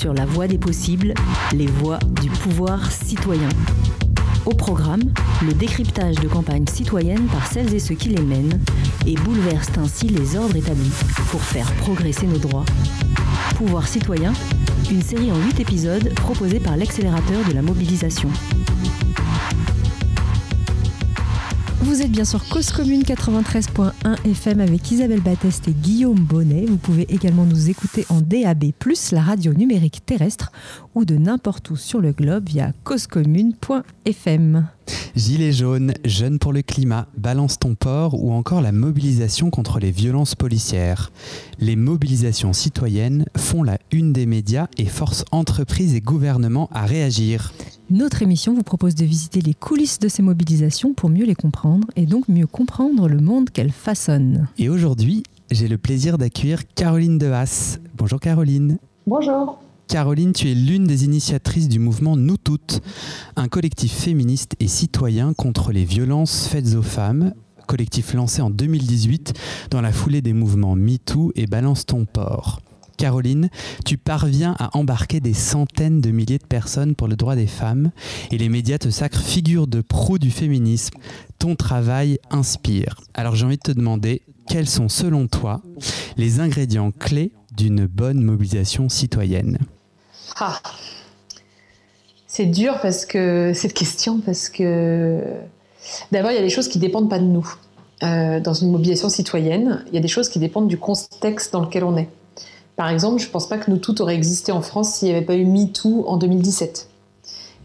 sur la voie des possibles, les voies du pouvoir citoyen. Au programme, le décryptage de campagnes citoyennes par celles et ceux qui les mènent et bouleversent ainsi les ordres établis pour faire progresser nos droits. Pouvoir citoyen, une série en 8 épisodes proposée par l'accélérateur de la mobilisation. Vous êtes bien sur Cause Commune 93.1 FM avec Isabelle Batteste et Guillaume Bonnet. Vous pouvez également nous écouter en DAB+, la radio numérique terrestre, ou de n'importe où sur le globe via causecommune.fm. Gilets jaunes, Jeunes pour le climat, Balance ton port ou encore la mobilisation contre les violences policières. Les mobilisations citoyennes font la une des médias et forcent entreprises et gouvernements à réagir. Notre émission vous propose de visiter les coulisses de ces mobilisations pour mieux les comprendre et donc mieux comprendre le monde qu'elles façonnent. Et aujourd'hui, j'ai le plaisir d'accueillir Caroline Dehas. Bonjour Caroline. Bonjour. Caroline, tu es l'une des initiatrices du mouvement Nous Toutes, un collectif féministe et citoyen contre les violences faites aux femmes, collectif lancé en 2018 dans la foulée des mouvements MeToo et Balance ton port. Caroline, tu parviens à embarquer des centaines de milliers de personnes pour le droit des femmes et les médias te sacrent figure de pro du féminisme. Ton travail inspire. Alors j'ai envie de te demander, quels sont selon toi les ingrédients clés d'une bonne mobilisation citoyenne? Ah. C'est dur parce que cette question parce que d'abord il y a des choses qui dépendent pas de nous. Euh, dans une mobilisation citoyenne, il y a des choses qui dépendent du contexte dans lequel on est. Par exemple, je ne pense pas que nous toutes auraient existé en France s'il n'y avait pas eu MeToo en 2017.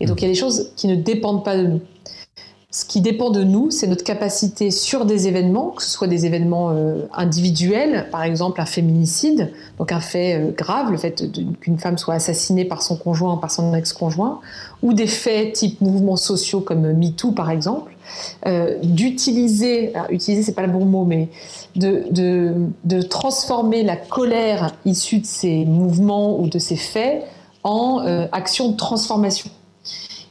Et donc il y a des choses qui ne dépendent pas de nous. Ce qui dépend de nous, c'est notre capacité sur des événements, que ce soit des événements euh, individuels, par exemple un féminicide, donc un fait euh, grave, le fait qu'une femme soit assassinée par son conjoint, par son ex-conjoint, ou des faits type mouvements sociaux comme MeToo par exemple, euh, d'utiliser, utiliser c'est pas le bon mot, mais de, de, transformer la colère issue de ces mouvements ou de ces faits en action de transformation.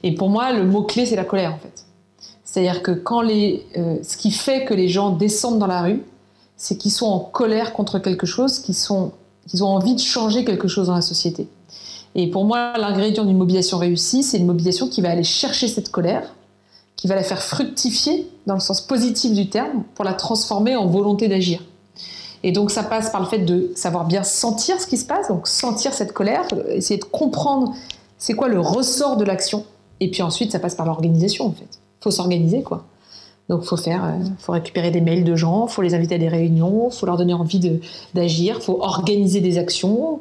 Et pour moi, le mot-clé, c'est la colère en fait. C'est-à-dire que quand les, euh, ce qui fait que les gens descendent dans la rue, c'est qu'ils sont en colère contre quelque chose, qu'ils sont, qu'ils ont envie de changer quelque chose dans la société. Et pour moi, l'ingrédient d'une mobilisation réussie, c'est une mobilisation qui va aller chercher cette colère, qui va la faire fructifier dans le sens positif du terme, pour la transformer en volonté d'agir. Et donc ça passe par le fait de savoir bien sentir ce qui se passe, donc sentir cette colère, essayer de comprendre c'est quoi le ressort de l'action. Et puis ensuite, ça passe par l'organisation en fait faut s'organiser quoi. Donc faut faire, euh, faut récupérer des mails de gens, faut les inviter à des réunions, faut leur donner envie d'agir, faut organiser des actions.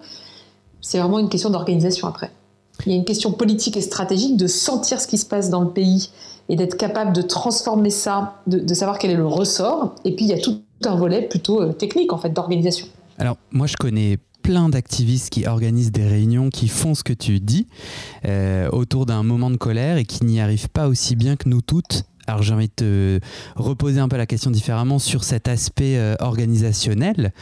C'est vraiment une question d'organisation après. Il y a une question politique et stratégique de sentir ce qui se passe dans le pays et d'être capable de transformer ça, de, savoir quel est le ressort. Et puis il y a tout un volet plutôt euh, technique en fait d'organisation. Alors moi je connais plein d'activistes qui organisent des réunions, qui font ce que tu dis euh, autour d'un moment de colère et qui n'y arrivent pas aussi bien que nous toutes. Alors j'ai envie de te reposer un peu la question différemment sur cet aspect euh, organisationnel.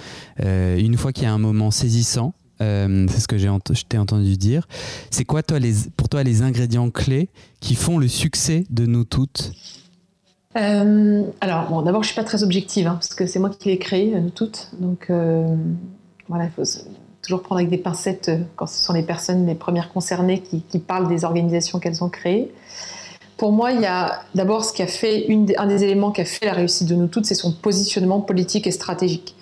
Euh, une fois qu'il y a un moment saisissant, c'est ce que j'ai je t'ai entendu dire. C'est quoi toi pour toi les ingrédients clés qui font le succès de nous toutes? Alors, bon, d'abord, je suis pas très objective, hein, parce que c'est moi qui l'ai créé, nous toutes. Donc, il faut toujours prendre avec des pincettes euh, quand ce sont les personnes les premières concernées qui, parlent des organisations qu'elles ont créées. Pour moi, il y a d'abord ce qui a fait un des éléments qui a fait la réussite de nous toutes, c'est son positionnement politique et stratégique.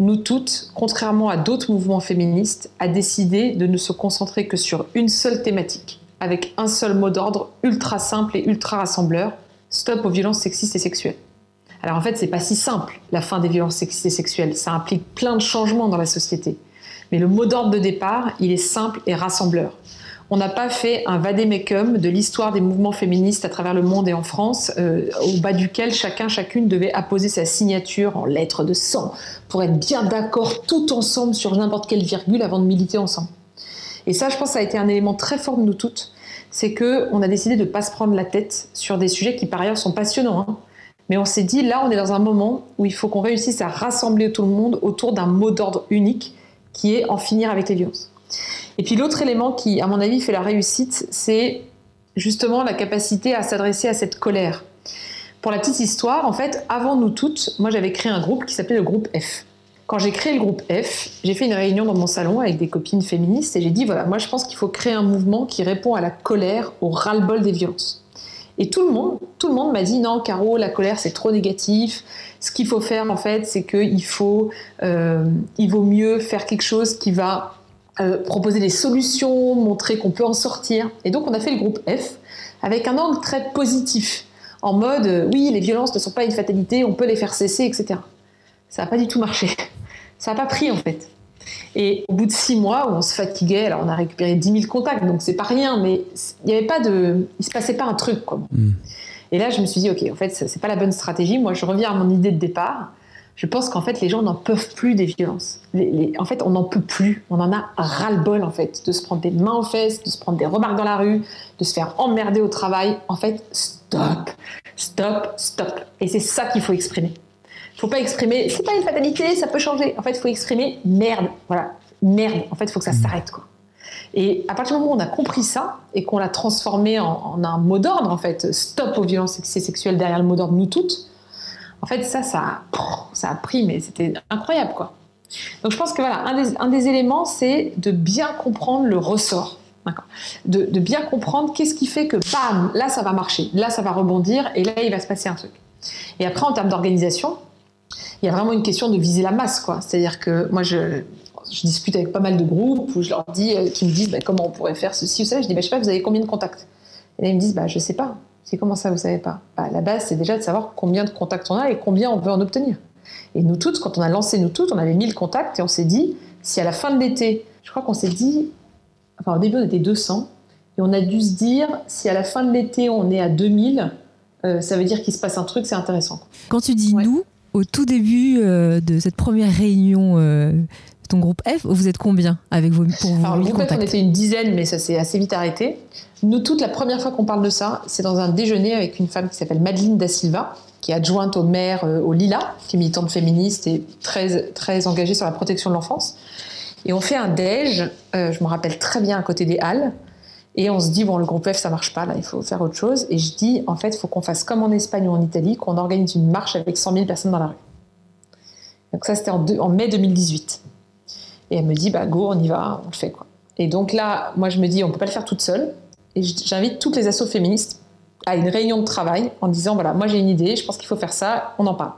Nous toutes, contrairement à d'autres mouvements féministes, a décidé de ne se concentrer que sur une seule thématique, avec un seul mot d'ordre ultra simple et ultra rassembleur stop aux violences sexistes et sexuelles. Alors en fait, c'est pas si simple, la fin des violences sexuelles. Ça implique plein de changements dans la société. Mais le mot d'ordre de départ, il est simple et rassembleur. On n'a pas fait un vademecum de l'histoire des mouvements féministes à travers le monde et en France, euh, au bas duquel chacun, chacune devait apposer sa signature en lettres de sang pour être bien d'accord tout ensemble sur n'importe quelle virgule avant de militer ensemble. Et ça, je pense, ça a été un élément très fort de nous toutes. C'est que on a décidé de ne pas se prendre la tête sur des sujets qui par ailleurs sont passionnants. Hein. Mais on s'est dit, là, on est dans un moment où il faut qu'on réussisse à rassembler tout le monde autour d'un mot d'ordre unique qui est en finir avec les violences. Et puis l'autre élément qui, à mon avis, fait la réussite, c'est justement la capacité à s'adresser à cette colère. Pour la petite histoire, en fait, avant nous toutes, moi j'avais créé un groupe qui s'appelait le groupe F. quand j'ai créé le groupe F, j'ai fait une réunion dans mon salon avec des copines féministes et j'ai dit voilà, moi je pense qu'il faut créer un mouvement qui répond à la colère, au ras-le-bol des violences. Et tout le monde, m'a dit non, Caro, la colère c'est trop négatif. Ce qu'il faut faire en fait, c'est qu'il faut, euh, il vaut mieux faire quelque chose qui va euh, proposer des solutions, montrer qu'on peut en sortir. Et donc on a fait le groupe F avec un angle très positif, en mode euh, oui, les violences ne sont pas une fatalité, on peut les faire cesser, etc. Ça n'a pas du tout marché. Ça n'a pas pris en fait. Et au bout de six mois où on se fatiguait, alors on a récupéré 10 000 contacts, donc c'est pas rien, mais il n'y avait pas de, il se passait pas un truc quoi. Hmm. Et là, je me suis dit, ok, en fait, c'est pas la bonne stratégie. Moi, je reviens à mon idée de départ. Je pense qu'en fait, les gens n'en peuvent plus des violences. en fait, on n'en peut plus. On en a ras-le-bol, en fait, de se prendre des mains aux fesses, de se prendre des remarques dans la rue, de se faire emmerder au travail. En fait, stop, stop, stop. Et c'est ça qu'il faut exprimer. Faut pas exprimer, c'est pas une fatalité, ça peut changer. En fait, il faut exprimer merde. Voilà, merde. En fait, il faut que ça mm. s'arrête, quoi. Et à partir du moment où on a compris ça et qu'on l'a transformé en, un mot d'ordre, en fait, stop aux violences sexuelles derrière le mot d'ordre nous toutes, en fait, ça, ça, ça a pris, mais c'était incroyable, quoi. Donc je pense que voilà, un des, un des éléments, c'est de bien comprendre le ressort. De, de, bien comprendre qu'est-ce qui fait que, bam, là, ça va marcher, là, ça va rebondir, et là, il va se passer un truc. Et après, en termes d'organisation, il y a vraiment une question de viser la masse, quoi. C'est-à-dire que moi, je, je, discute avec pas mal de groupes où je leur dis, euh, qui me disent bah, comment on pourrait faire ceci ou ça. Je dis, bah, je sais pas, vous avez combien de contacts? Et là, ils me disent, bah, je sais pas. C'est comment ça, vous savez pas? Bah, La base, c'est déjà de savoir combien de contacts on a et combien on veut en obtenir. Et nous toutes, quand on a lancé nous toutes, on avait 1000 contacts et on s'est dit, si à la fin de l'été, je crois qu'on s'est dit, enfin au début on était 200, et on a dû se dire, si à la fin de l'été on est à 2000, euh, ça veut dire qu'il se passe un truc, c'est intéressant. Quand tu dis nous, au tout début euh, de cette première réunion euh, ton groupe F, vous êtes combien avec vos pour vous Alors, le groupe F, on était une dizaine, mais ça s'est assez vite arrêté. Nous, toute la première fois qu'on parle de ça, c'est dans un déjeuner avec une femme qui s'appelle Madeleine Da Silva, qui est adjointe au maire euh, au Lila, qui est militante féministe et très, très engagée sur la protection de l'enfance. Et on fait un déj, je me rappelle très bien, à côté des Halles. Et on se dit, bon, le groupe F, ça marche pas, là, il faut faire autre chose. Et je dis, en fait, il faut qu'on fasse comme en Espagne ou en Italie, qu'on organise une marche avec 100 000 personnes dans la rue. Donc ça, c'était en, mai 2018. Et elle me dit, bah go, on y va, on le fait. Quoi. Et donc là, moi, je me dis, on peut pas le faire toute seule. Et j'invite toutes les assos féministes à une réunion de travail en disant, voilà, moi j'ai une idée, je pense qu'il faut faire ça, on en parle.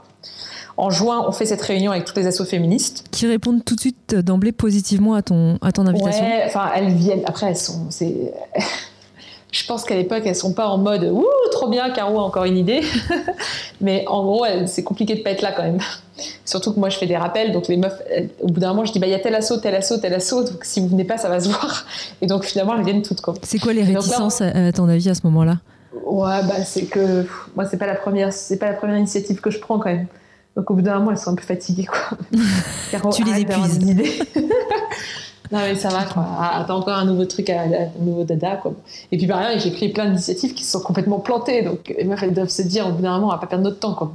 En juin, on fait cette réunion avec toutes les assos féministes. Qui répondent tout de suite d'emblée positivement à ton, à ton invitation Ouais, enfin, elles viennent. Après, elles sont. je pense qu'à l'époque, elles sont pas en mode Ouh, trop bien, Caro a encore une idée. Mais en gros, c'est compliqué de pas être là quand même. Surtout que moi, je fais des rappels. Donc, les meufs, au bout d'un moment, je dis bah, il y a tel assaut, tel assaut, tel assaut. Donc, si vous venez pas, ça va se voir. Et donc, finalement, elles viennent toutes. C'est quoi les réticences, à ton avis, à ce moment-là? Ouais, bah, c'est que moi, c'est pas la première, c'est pas la première initiative que je prends quand même. Donc au bout d'un moment, elles sont un peu fatiguées. Quoi. tu les épuises. non mais ça va quoi. Ah, Attends encore un nouveau truc, un nouveau dada quoi. Et puis par ailleurs, j'ai pris plein d'initiatives qui se sont complètement plantées. Donc les meufs elles doivent se dire au bout d'un moment, on va pas perdre notre temps quoi.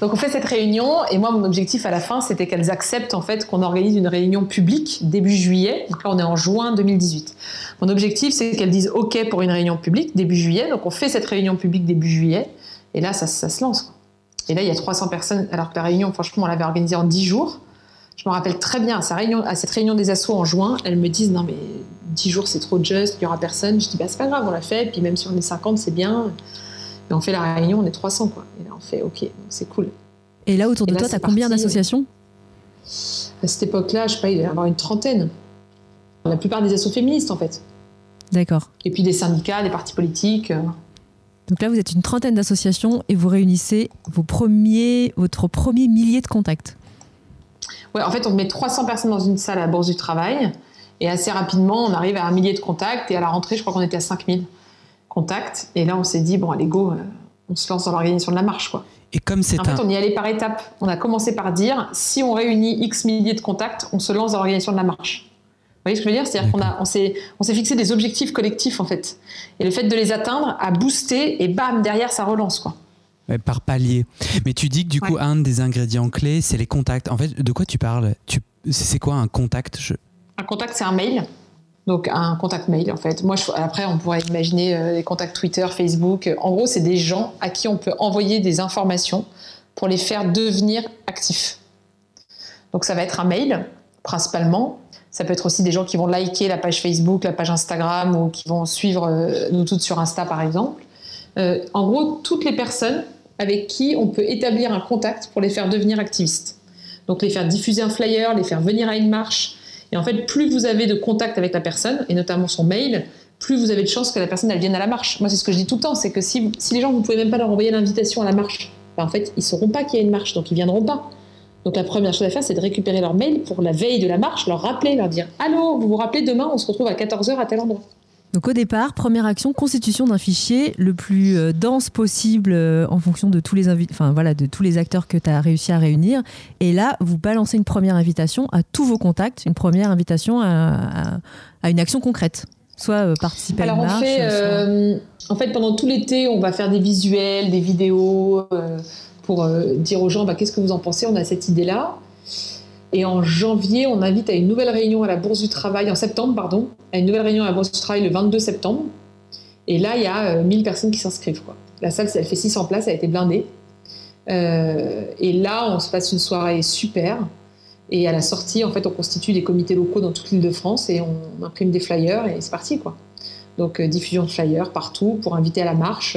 Donc on fait cette réunion et moi mon objectif à la fin c'était qu'elles acceptent en fait qu'on organise une réunion publique début juillet. Donc là on est en juin 2018. Mon objectif c'est qu'elles disent OK pour une réunion publique début juillet. Donc on fait cette réunion publique début juillet et là ça, ça se lance. Quoi. Et là, il y a 300 personnes, alors que la réunion, franchement, on l'avait organisée en 10 jours. Je me rappelle très bien, à, sa réunion, à cette réunion des assos en juin, elles me disent Non, mais 10 jours, c'est trop juste, il n'y aura personne. Je dis Bah, c'est pas grave, on l'a fait. Puis même si on est 50, c'est bien. Et on fait la réunion, on est 300, quoi. Et là, on fait OK, c'est cool. Et là, autour de toi, tu as combien d'associations? À cette époque-là, je sais pas, il y avoir une trentaine. La plupart des assos féministes, en fait. D'accord. Et puis des syndicats, des partis politiques. Donc là, vous êtes une trentaine d'associations et vous réunissez vos premiers, votre premier millier de contacts. Ouais, en fait, on met 300 personnes dans une salle à la Bourse du Travail et assez rapidement, on arrive à un millier de contacts et à la rentrée, je crois qu'on était à 5000 contacts. Et là, on s'est dit, bon, allez, go, euh, on se lance dans l'organisation de la marche, quoi. Et comme c'est En fait, on y allait par étapes. On a commencé par dire, si on réunit X milliers de contacts, on se lance dans l'organisation de la marche voyez ce que je veux dire? C'est-à-dire qu'on on s'est, on s'est fixé des objectifs collectifs, en fait. Et le fait de les atteindre a boosté, et bam, derrière, ça relance, quoi. par palier. Mais tu dis que du coup, un des ingrédients clés, c'est les contacts. En fait, de quoi tu parles? Tu... C'est quoi un contact? Un contact, c'est un mail. Donc un contact mail en fait. Moi, après, on pourrait imaginer euh, les contacts Twitter, Facebook. En gros, c'est des gens à qui on peut envoyer des informations pour les faire devenir actifs. Donc ça va être un mail principalement. Ça peut être aussi des gens qui vont liker la page Facebook, la page Instagram ou qui vont suivre nous toutes sur Insta par exemple. en gros, toutes les personnes avec qui on peut établir un contact pour les faire devenir activistes. Donc les faire diffuser un flyer, les faire venir à une marche. Et en fait, plus vous avez de contact avec la personne, et notamment son mail, plus vous avez de chances que la personne elle vienne à la marche. Moi, c'est ce que je dis tout le temps, c'est que si, les gens, vous pouvez même pas leur envoyer l'invitation à la marche, ben, en fait, ils sauront pas qu'il y a une marche, donc ils viendront pas. Donc la première chose à faire, c'est de récupérer leur mail pour la veille de la marche, leur rappeler, leur dire Allô, vous vous rappelez, demain, on se retrouve à 14h à tel endroit. Donc au départ, première action, constitution d'un fichier le plus euh, dense possible euh, en fonction de tous les enfin voilà, de tous les acteurs que tu as réussi à réunir. Et là, vous balancez une première invitation à tous vos contacts, une première invitation à, une action concrète. Soit euh, participer à une marche. Fait, en fait, pendant tout l'été, on va faire des visuels, des vidéos pour dire aux gens bah, qu'est-ce que vous en pensez. On a cette idée-là. Et en janvier, on invite à une nouvelle réunion à la Bourse du Travail, en septembre, pardon, à une nouvelle réunion à la Bourse du Travail le 22 septembre. Et là, il y a 1000 euh, personnes qui s'inscrivent. La salle, elle fait 600 places, elle a été blindée. Euh, et là, on se passe une soirée super. Et à la sortie, en fait, on constitue des comités locaux dans toute l'île de France et on imprime des flyers et c'est parti, quoi. Donc, euh, diffusion de flyers partout pour inviter à la marche,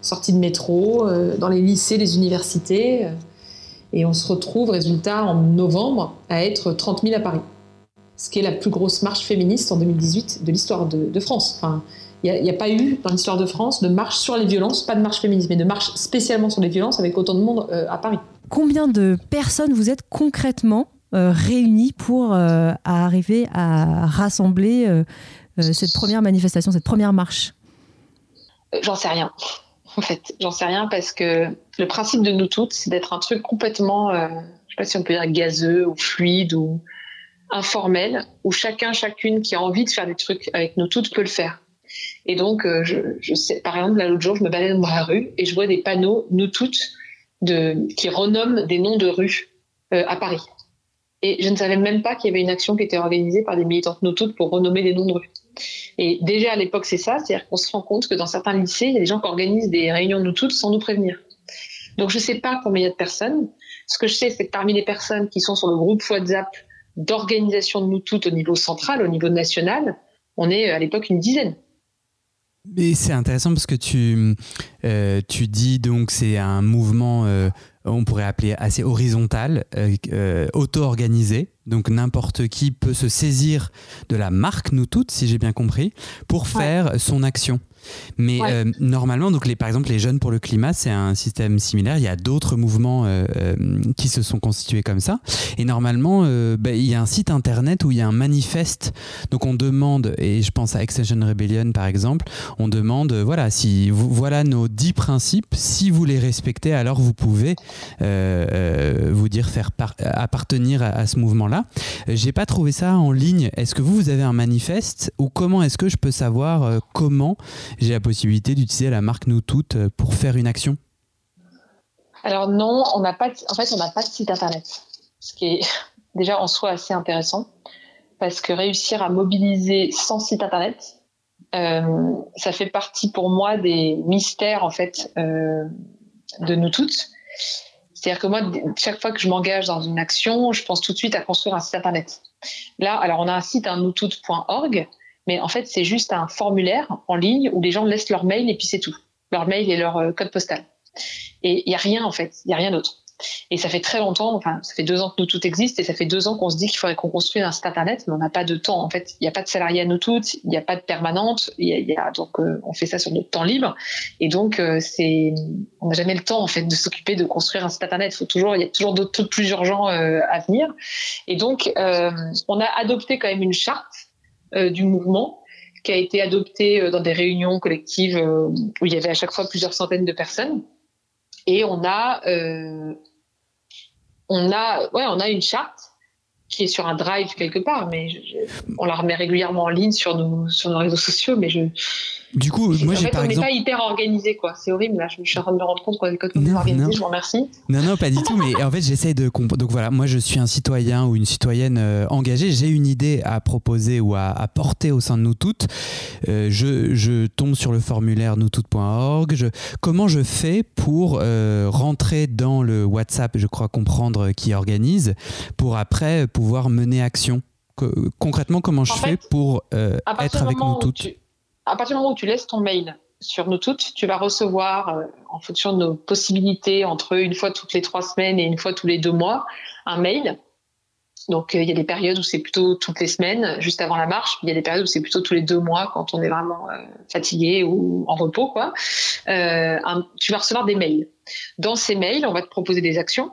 sortie de métro, dans les lycées, les universités. Et on se retrouve, résultat, en novembre, à être 30 000 à Paris. Ce qui est la plus grosse marche féministe en 2018 de l'histoire de, France. Il n'y a, pas eu dans l'histoire de France de marche sur les violences, pas de marche féministe, mais de marche spécialement sur les violences avec autant de monde euh, à Paris. Combien de personnes vous êtes concrètement euh, réunies pour euh, arriver à rassembler cette première manifestation, cette première marche J'en sais rien en fait. J'en sais rien parce que le principe de nous toutes, c'est d'être un truc complètement, euh, je sais pas si on peut dire gazeux ou fluide ou informel, où chacun, chacune qui a envie de faire des trucs avec nous toutes peut le faire. Et donc, euh, par exemple, l'autre jour, je me baladais dans la rue et je vois des panneaux nous toutes qui renomment des noms de rues euh, à Paris. Et je ne savais même pas qu'il y avait une action qui était organisée par des militantes nous toutes pour renommer des noms de rues. Et déjà à l'époque, c'est ça, c'est-à-dire qu'on se rend compte que dans certains lycées, il y a des gens qui organisent des réunions de nous toutes sans nous prévenir. Donc je ne sais pas combien il y a de personnes. Ce que je sais, c'est que parmi les personnes qui sont sur le groupe WhatsApp d'organisation de nous toutes au niveau central, au niveau national, on est à l'époque une dizaine. Mais c'est intéressant parce que tu, euh, tu dis donc c'est un mouvement, euh, on pourrait appeler assez horizontal, euh, auto-organisé. Donc n'importe qui peut se saisir de la marque Nous Toutes, si j'ai bien compris, pour faire son action. Mais euh, normalement, donc les, par exemple, les jeunes pour le climat, c'est un système similaire. Il y a d'autres mouvements euh, euh, qui se sont constitués comme ça. Et normalement, bah, il y a un site internet où il y a un manifeste. Donc on demande, et je pense à Extension Rebellion par exemple, on demande, voilà, si voilà nos dix principes. Si vous les respectez, alors vous pouvez vous dire faire appartenir à, ce mouvement-là. J'ai pas trouvé ça en ligne. Est-ce que vous, vous avez un manifeste ou comment est-ce que je peux savoir comment j'ai la possibilité d'utiliser la marque Nous Toutes euh, pour faire une action? Alors non, on n'a pas. En fait, on n'a pas de site internet, ce qui est déjà en soi assez intéressant, parce que réussir à mobiliser sans site internet, euh, ça fait partie pour moi des mystères en fait euh, de nous toutes. C'est-à-dire que moi, chaque fois que je m'engage dans une action, je pense tout de suite à construire un site internet. Là, alors on a un site, un noustoutes.org, mais en fait, c'est juste un formulaire en ligne où les gens laissent leur mail et puis c'est tout. Leur mail et leur euh, code postal. Et il n'y a rien, en fait. Il n'y a rien d'autre. Et ça fait très longtemps, enfin, ça fait deux ans que nous tout existe et ça fait deux ans qu'on se dit qu'il faudrait qu'on construise un site internet, mais on n'a pas de temps. En fait, il n'y a pas de salariés à nous toutes, il n'y a pas de permanente, il y a, donc euh, on fait ça sur notre temps libre. Et donc, euh, c'est, on n'a jamais le temps en fait de s'occuper de construire un site internet. Il y a toujours d'autres trucs plus urgents à venir. Et donc, on a adopté quand même une charte du mouvement qui a été adopté euh, dans des réunions collectives euh, où il y avait à chaque fois plusieurs centaines de personnes. Et on a, on a, ouais, on a une charte qui est sur un drive quelque part, mais on la remet régulièrement en ligne sur nos, sur nos réseaux sociaux, mais je, Du coup, moi j'ai par on exemple. On n'est pas hyper organisé, quoi. C'est horrible, là. Je suis en train de me rendre compte qu'on est complètement organisé. Je vous remercie. Non, non, pas du tout. Mais en fait, j'essaie de. Donc voilà, moi je suis un citoyen ou une citoyenne euh, engagée. J'ai une idée à proposer ou à, à, porter au sein de nous toutes. Euh, je, je, tombe sur le formulaire noustoutes.org. Je, comment je fais pour euh, rentrer dans le WhatsApp, je crois comprendre qui organise, pour après pouvoir mener action? Concrètement, comment je fais pour euh, être avec nous toutes? À partir du moment où tu laisses ton mail sur nous toutes, tu vas recevoir, euh, en fonction de nos possibilités, entre une fois toutes les trois semaines et une fois tous les deux mois, un mail. Donc euh, il y a des périodes où c'est plutôt toutes les semaines, juste avant la marche. Il y a des périodes où c'est plutôt tous les deux mois quand on est vraiment euh, fatigué ou en repos, quoi. Tu vas recevoir des mails. Dans ces mails, on va te proposer des actions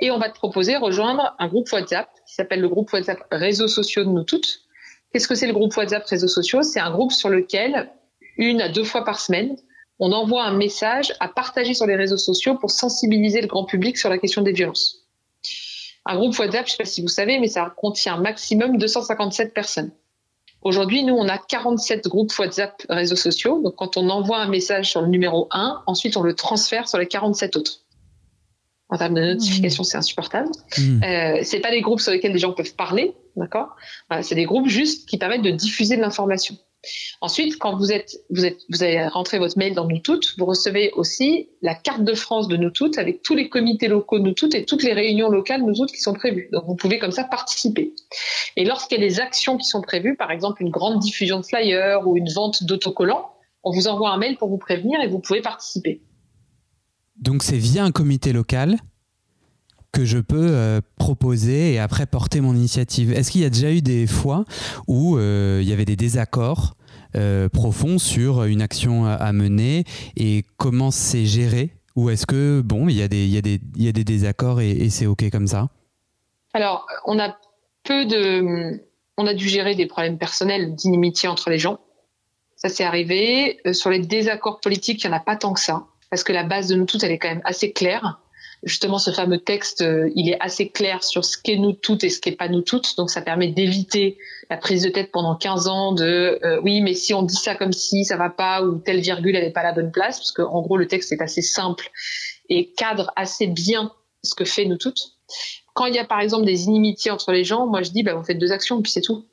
et on va te proposer rejoindre un groupe WhatsApp qui s'appelle le groupe WhatsApp Réseaux sociaux de nous toutes Qu'est-ce que c'est le groupe WhatsApp réseaux sociaux? C'est un groupe sur lequel, une à deux fois par semaine, on envoie un message à partager sur les réseaux sociaux pour sensibiliser le grand public sur la question des violences. Un groupe WhatsApp, je ne sais pas si vous savez, mais ça contient un maximum 257 personnes. Aujourd'hui, nous, on a 47 groupes WhatsApp réseaux sociaux. Donc, quand on envoie un message sur le numéro 1, ensuite, on le transfère sur les 47 autres en termes de notification, c'est insupportable. Mmh. Euh, c'est pas des groupes sur lesquels les gens peuvent parler, d'accord? C'est des groupes juste qui permettent de diffuser de l'information. Ensuite, quand vous êtes, vous êtes, vous avez rentré votre mail dans nous toutes, vous recevez aussi la carte de France de nous toutes avec tous les comités locaux de nous toutes et toutes les réunions locales nous toutes qui sont prévues. Donc, vous pouvez comme ça participer. Et lorsqu'il y a des actions qui sont prévues, par exemple une grande diffusion de flyers ou une vente d'autocollants, on vous envoie un mail pour vous prévenir et vous pouvez participer. Donc c'est via un comité local que je peux euh, proposer et après porter mon initiative. Est-ce qu'il y a déjà eu des fois où euh, il y avait des désaccords euh, profonds sur une action à, mener et comment c'est géré? Ou est-ce que, bon, il y, a des, y, y a des désaccords et, et c'est OK comme ça? Alors, on a peu de... On a dû gérer des problèmes personnels d'inimitié entre les gens. Ça, c'est arrivé. sur les désaccords politiques, il n'y en a pas tant que ça parce que la base de nous toutes, elle est quand même assez claire. Justement, ce fameux texte, euh, il est assez clair sur ce qu'est nous toutes et ce qu'est pas nous toutes. Donc, ça permet d'éviter la prise de tête pendant 15 ans de euh, oui, mais si on dit ça comme si, ça va pas, ou telle virgule, elle n'est pas la bonne place, parce qu'en gros, le texte est assez simple et cadre assez bien ce que fait nous toutes. Quand il y a par exemple des inimitiés entre les gens, moi je dis, bah, vous faites deux actions, puis c'est tout.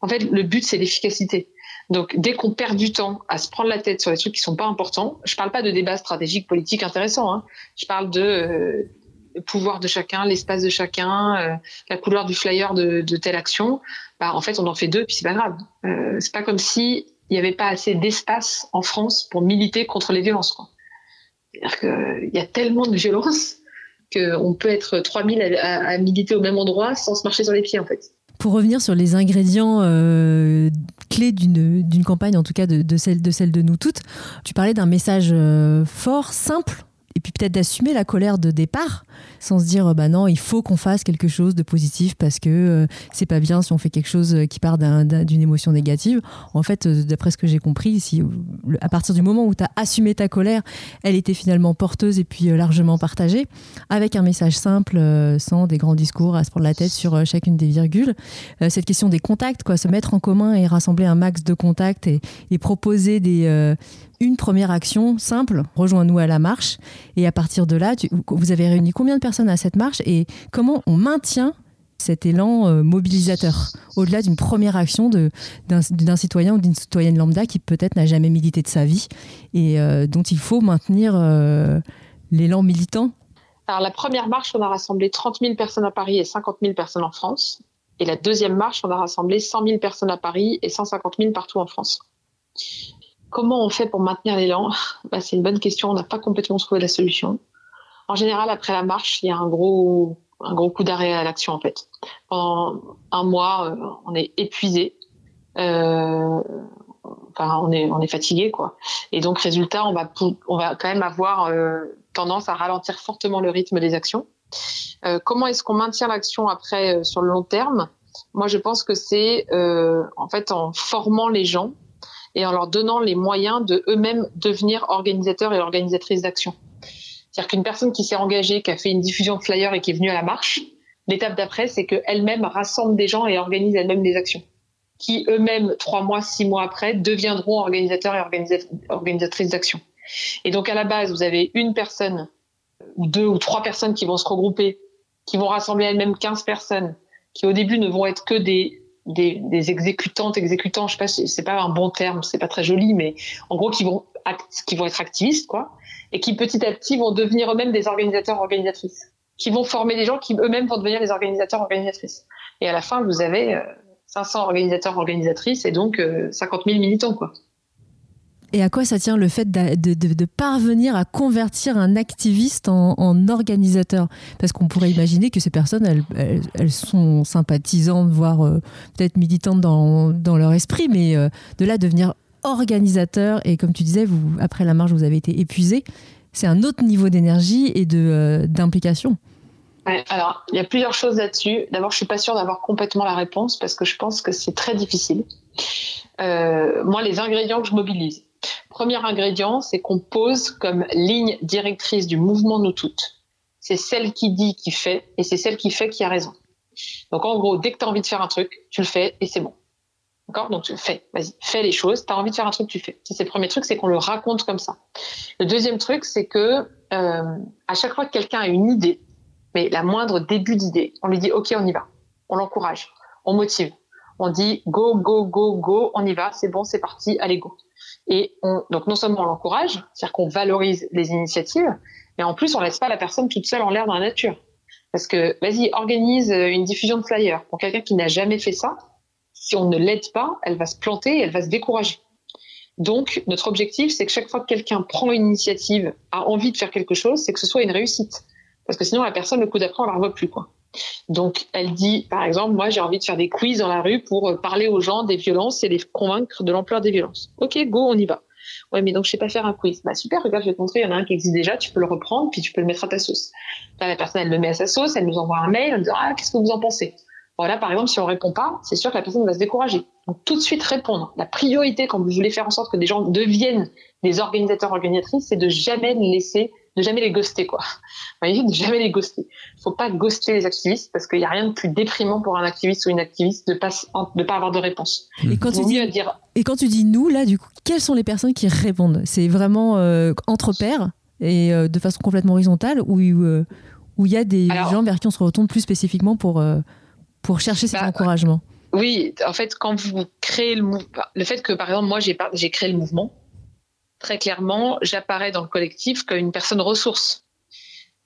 En fait, le but, c'est l'efficacité. Donc, dès qu'on perd du temps à se prendre la tête sur les trucs qui sont pas importants, je parle pas de débats stratégiques, politiques intéressants. Hein. Je parle de euh, pouvoir de chacun, l'espace de chacun, euh, la couleur du flyer de, telle action. Bah, en fait, on en fait deux, puis c'est pas grave. Euh, c'est pas comme si il n'y avait pas assez d'espace en France pour militer contre les violences. C'est-à-dire qu'il y a tellement de violences qu'on peut être 3000 à, à militer au même endroit sans se marcher sur les pieds, en fait. Pour revenir sur les ingrédients euh, clés d'une campagne, en tout cas de, de, celle, de celle de nous toutes, tu parlais d'un message euh, fort, simple, et puis peut-être d'assumer la colère de départ sans se dire bah non il faut qu'on fasse quelque chose de positif parce que euh, c'est pas bien si on fait quelque chose qui part d'une émotion négative. En fait euh, d'après ce que j'ai compris si à partir du moment où tu as assumé ta colère elle était finalement porteuse et puis euh, largement partagée avec un message simple sans des grands discours à se prendre la tête sur chacune des virgules. Cette question des contacts quoi se mettre en commun et rassembler un max de contacts et proposer des une première action simple, rejoins-nous à la marche. Et à partir de là, vous avez réuni combien de personnes à cette marche et comment on maintient cet élan euh, mobilisateur, au-delà d'une première action d'un citoyen ou d'une citoyenne lambda qui peut-être n'a jamais milité de sa vie et euh, dont il faut maintenir euh, l'élan militant? Alors la première marche, on a rassemblé 30 000 personnes à Paris et 50 000 personnes en France. Et la deuxième marche, on a rassemblé 100 000 personnes à Paris et 150 000 partout en France. Comment on fait pour maintenir l'élan? Bah, C'est une bonne question. On n'a pas complètement trouvé la solution. En général, après la marche, il y a un gros, un gros coup d'arrêt à l'action en fait. Pendant un mois, euh, on est épuisé. Euh, enfin, on est, on est fatigué quoi. Et donc, résultat, on va, on va quand même avoir euh, tendance à ralentir fortement le rythme des actions. comment est-ce qu'on maintient l'action après sur le long terme? Moi, je pense que c'est en fait en formant les gens et en leur donnant les moyens de eux-mêmes devenir organisateurs et organisatrices d'action. C'est-à-dire qu'une personne qui s'est engagée, qui a fait une diffusion de flyers et qui est venue à la marche, l'étape d'après, c'est qu'elle-même rassemble des gens et organise elle-même des actions. qui eux-mêmes, trois mois, six mois après, deviendront organisateurs et organisatrices d'action. Et donc à la base, vous avez une personne ou deux ou trois personnes qui vont se regrouper, qui vont rassembler elles-mêmes 15 personnes, qui au début ne vont être que des, des, des exécutantes, exécutants, je sais pas, c'est pas un bon terme, c'est pas très joli, mais en gros qui vont, qui vont être activistes, quoi, et qui petit à petit vont devenir eux-mêmes des organisateurs, organisatrices, qui vont former des gens qui eux-mêmes vont devenir des organisateurs, organisatrices. Et à la fin, vous avez 500 euh, organisateurs, organisatrices et donc 50 euh, 000 militants, quoi. Et à quoi ça tient le fait de, parvenir à convertir un activiste en, organisateur? Parce qu'on pourrait imaginer que ces personnes, elles, sont sympathisantes, voire euh, peut-être militantes dans, leur esprit, mais euh, de là devenir organisateur, et comme tu disais, vous, après la marche, vous avez été épuisé, c'est un autre niveau d'énergie et euh, d'implication. alors, il y a plusieurs choses là-dessus. D'abord, je suis pas sûre d'avoir complètement la réponse parce que je pense que c'est très difficile. moi, les ingrédients que je mobilise, Premier ingrédient, c'est qu'on pose comme ligne directrice du mouvement Nous Toutes. C'est celle qui dit qui fait et c'est celle qui fait qui a raison. Donc en gros, dès que tu as envie de faire un truc, tu le fais et c'est bon. D'accord? Donc tu le fais, vas-y, fais les choses. Tu as envie de faire un truc, tu fais. C'est le premier truc, c'est qu'on le raconte comme ça. Le deuxième truc, c'est que euh, à chaque fois que quelqu'un a une idée, mais la moindre début d'idée, on lui dit OK, on y va. On l'encourage, on motive. On dit go, go, go, go, on y va, c'est bon, c'est parti, allez go. Et on, donc non seulement on l'encourage, c'est-à-dire qu'on valorise les initiatives, mais en plus on laisse pas la personne toute seule en l'air dans la nature. Parce que vas-y, organise une diffusion de flyers. Pour quelqu'un qui n'a jamais fait ça, si on ne l'aide pas, elle va se planter et elle va se décourager. Donc notre objectif, c'est que chaque fois que quelqu'un prend une initiative, a envie de faire quelque chose, c'est que ce soit une réussite. Parce que sinon la personne, le coup d'après, on la revoit plus. Quoi. Donc, elle dit, par exemple, moi, j'ai envie de faire des quiz dans la rue pour euh, parler aux gens des violences et les convaincre de l'ampleur des violences. Ok, go, on y va. Ouais, mais donc je sais pas faire un quiz. Bah super, regarde, je vais te montrer, il y en a un qui existe déjà, tu peux le reprendre, puis tu peux le mettre à ta sauce. Là, la personne, elle le met à sa sauce, elle nous envoie un mail, elle nous dit, ah, qu'est-ce que vous en pensez? Voilà, par exemple, si on répond pas, c'est sûr que la personne va se décourager. Donc tout de suite répondre. La priorité quand vous voulez faire en sorte que des gens deviennent des organisateurs organisatrices, c'est de jamais laisser de jamais les ghoster, quoi. Vous voyez, de jamais les ghoster. Il faut pas ghoster les activistes parce qu'il n'y a rien de plus déprimant pour un activiste ou une activiste de pas, de pas avoir de réponse. Et quand, tu dis, dire... et quand tu dis nous, là, du coup, quelles sont les personnes qui répondent? C'est vraiment euh, entre pairs et euh, de façon complètement horizontale ou euh, où il y a des gens vers qui on se retourne plus spécifiquement pour, pour chercher cet bah, encouragement? Oui, en fait, quand vous créez le mouvement, le fait que, par exemple, moi, j'ai créé le mouvement, très clairement, j'apparais dans le collectif comme une personne ressource.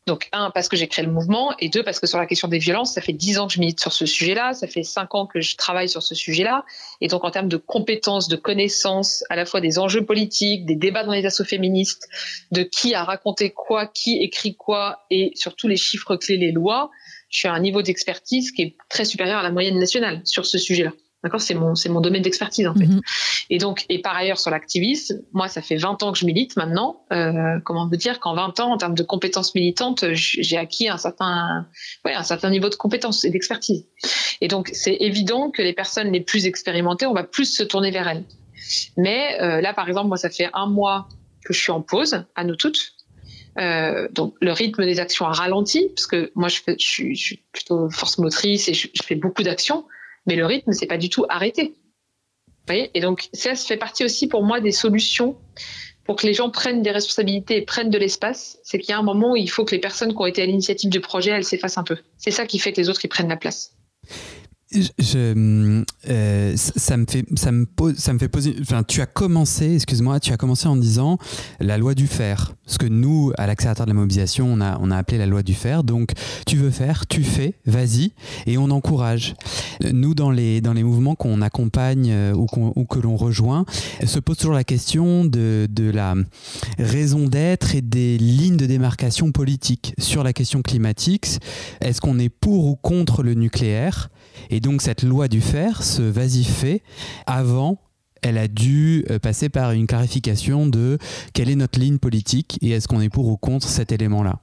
Donc, un, parce que j'ai créé le mouvement, et deux, parce que sur la question des violences, ça fait dix ans que je milite sur ce sujet-là, ça fait cinq ans que je travaille sur ce sujet-là. Et donc, en termes de compétences, de connaissances, à la fois des enjeux politiques, des débats dans les assauts féministes, de qui a raconté quoi, qui écrit quoi, et surtout les chiffres clés, les lois, je suis à un niveau d'expertise qui est très supérieur à la moyenne nationale sur ce sujet-là. D'accord C'est mon, c'est mon domaine d'expertise, en fait. Mhm. Et donc, et par ailleurs, sur l'activisme, moi, ça fait 20 ans que je milite maintenant. Euh, comment vous dire qu'en 20 ans, en termes de compétences militantes, j'ai acquis un certain, ouais, un certain niveau de compétences et d'expertise. Et donc, c'est évident que les personnes les plus expérimentées, on va plus se tourner vers elles. Mais euh, là, par exemple, moi, ça fait un mois que je suis en pause, à nous toutes. Euh, donc le rythme des actions a ralenti parce que moi je, fais, je, suis, je suis plutôt force motrice et je, je fais beaucoup d'actions mais le rythme c'est pas du tout arrêté. Voyez? Et donc ça, fait partie aussi pour moi des solutions pour que les gens prennent des responsabilités et prennent de l'espace, c'est qu'il y a un moment où il faut que les personnes qui ont été à l'initiative du projet, elles s'effacent un peu. C'est ça qui fait que les autres, ils prennent la place ça me fait poser enfin tu as commencé tu as commencé en disant la loi du faire ce que nous à l'accélérateur de la mobilisation on a appelé la loi du faire donc tu veux faire tu fais vas-y et on encourage. Nous dans les mouvements qu'on accompagne euh, ou, que l'on rejoint se pose toujours la question de, la raison d'être et des lignes de démarcation politique sur la question climatique. Est-ce qu'on est pour ou contre le nucléaire? Et donc cette loi du fer, ce vas-y fait, avant, elle a dû euh, passer par une clarification de quelle est notre ligne politique et est-ce qu'on est pour ou contre cet élément-là.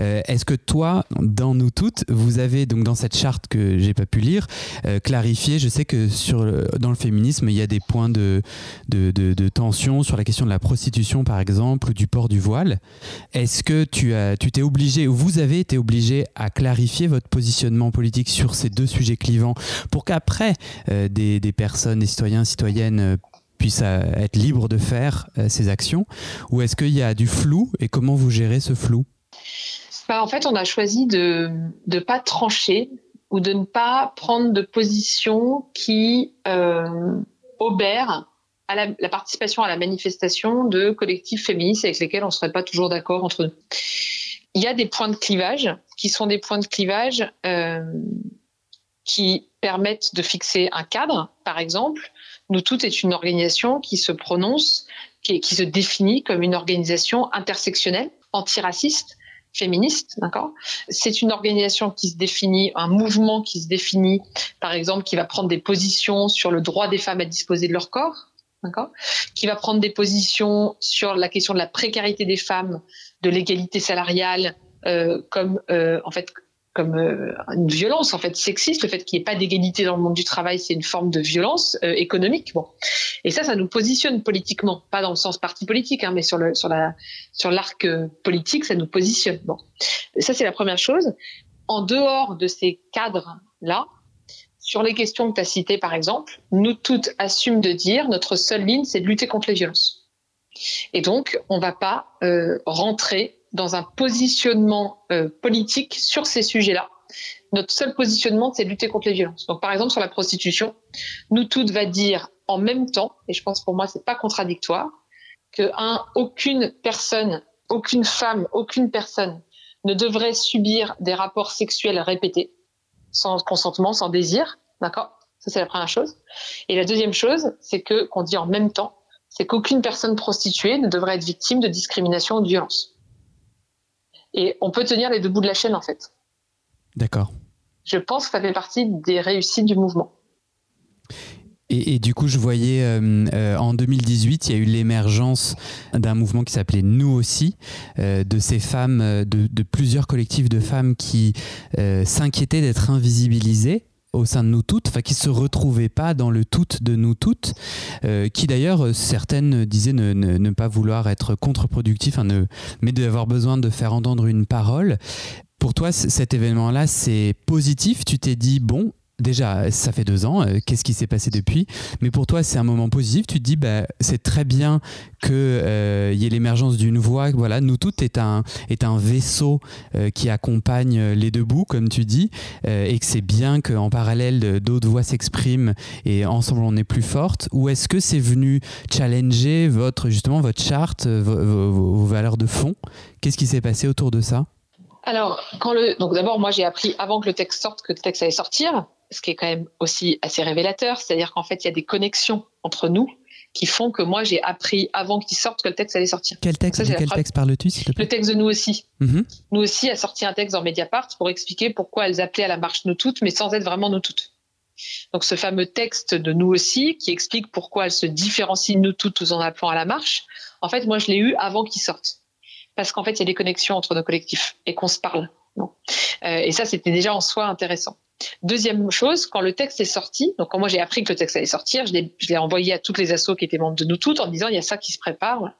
Euh, est-ce que toi, dans nous toutes, vous avez donc dans cette charte que j'ai pas pu lire, euh, clarifié, je sais que sur dans le féminisme, il y a des points de, de, de, tension sur la question de la prostitution, par exemple, ou du port du voile. Est-ce que tu as, tu t'es obligé, ou vous avez été obligé à clarifier votre positionnement politique sur ces deux sujets clivants pour qu'après, euh, des, des, personnes, des citoyens, citoyennes puissent être libres de faire ces actions? Ou est-ce qu'il y a du flou et comment vous gérez ce flou? Bah, en fait, on a choisi de ne pas trancher ou de ne pas prendre de position qui euh, obère à la, participation à la manifestation de collectifs féministes avec lesquels on ne serait pas toujours d'accord entre nous. Il y a des points de clivage qui sont des points de clivage euh, qui permettent de fixer un cadre. Par exemple, nous toutes est une organisation qui se prononce, qui, qui se définit comme une organisation intersectionnelle, antiraciste, féministe, d'accord? C'est une organisation qui se définit, un mouvement qui se définit, par exemple, qui va prendre des positions sur le droit des femmes à disposer de leur corps, d'accord? Qui va prendre des positions sur la question de la précarité des femmes, de l'égalité salariale, euh, comme euh, en fait comme euh, une violence en fait sexiste. Le fait qu'il n'y ait pas d'égalité dans le monde du travail, c'est une forme de violence euh, économique. Bon, et ça, ça nous positionne politiquement, pas dans le sens parti politique, hein, mais sur le sur la sur l'arc euh, politique, ça nous positionne. Bon, ça c'est la première chose. En dehors de ces cadres là, sur les questions que tu as citées par exemple, nous toutes assumons de dire notre seule ligne, c'est de lutter contre les violences. Et donc, on va pas rentrer dans un positionnement euh, politique sur ces sujets-là. Notre seul positionnement, c'est de lutter contre les violences. Donc, par exemple, sur la prostitution, nous toutes va dire en même temps, et je pense pour moi, c'est pas contradictoire, que un, aucune personne, aucune femme, aucune personne ne devrait subir des rapports sexuels répétés, sans consentement, sans désir, d'accord? Ça, c'est la première chose. Et la deuxième chose, c'est que, qu'on dit en même temps, c'est qu'aucune personne prostituée ne devrait être victime de discrimination ou de violence. Et on peut tenir les deux bouts de la chaîne, en fait. D'accord. Je pense que ça fait partie des réussites du mouvement. Et, du coup, je voyais euh, euh, en 2018, il y a eu l'émergence d'un mouvement qui s'appelait Nous aussi, euh, de ces femmes, de, de, plusieurs collectifs de femmes qui s'inquiétaient d'être invisibilisées au sein de nous toutes, enfin qui se retrouvaient pas dans le tout de nous toutes, euh, qui d'ailleurs certaines disaient ne, pas vouloir être contre-productif, hein, mais d'avoir besoin de faire entendre une parole. Pour toi, cet événement-là, c'est positif? Tu t'es dit bon, Déjà, ça fait deux ans, euh, qu'est-ce qui s'est passé depuis? Mais pour toi, c'est un moment positif. Tu te dis, bah, c'est très bien qu'il euh, y ait l'émergence d'une voix. Voilà, nous toutes est un, est un vaisseau euh, qui accompagne les deux bouts, comme tu dis, et que c'est bien qu'en parallèle, d'autres voix s'expriment et ensemble on est plus forte. Ou est-ce que c'est venu challenger votre, justement votre charte, vos valeurs de fond? Qu'est-ce qui s'est passé autour de ça? Alors, donc d'abord, moi, j'ai appris avant que le texte sorte que le texte allait sortir ce qui est quand même aussi assez révélateur, c'est-à-dire qu'en fait, il y a des connexions entre nous qui font que moi, j'ai appris avant qu'il sorte que le texte allait sortir. Quel texte, quel texte parles-tu Le texte de Nous aussi. Mm-hmm. Nous aussi a sorti un texte dans Mediapart pour expliquer pourquoi elles appelaient à la marche Nous toutes, mais sans être vraiment Nous toutes. Donc ce fameux texte de Nous aussi, qui explique pourquoi elles se différencient Nous toutes en appelant à la marche, en fait, moi, je l'ai eu avant qu'il sorte. Parce qu'en fait, il y a des connexions entre nos collectifs et qu'on se parle. Euh, et ça, c'était déjà en soi intéressant. Deuxième chose, quand le texte est sorti, donc quand moi j'ai appris que le texte allait sortir, je l'ai envoyé à toutes les assos qui étaient membres de nous toutes en disant il y a ça qui se prépare.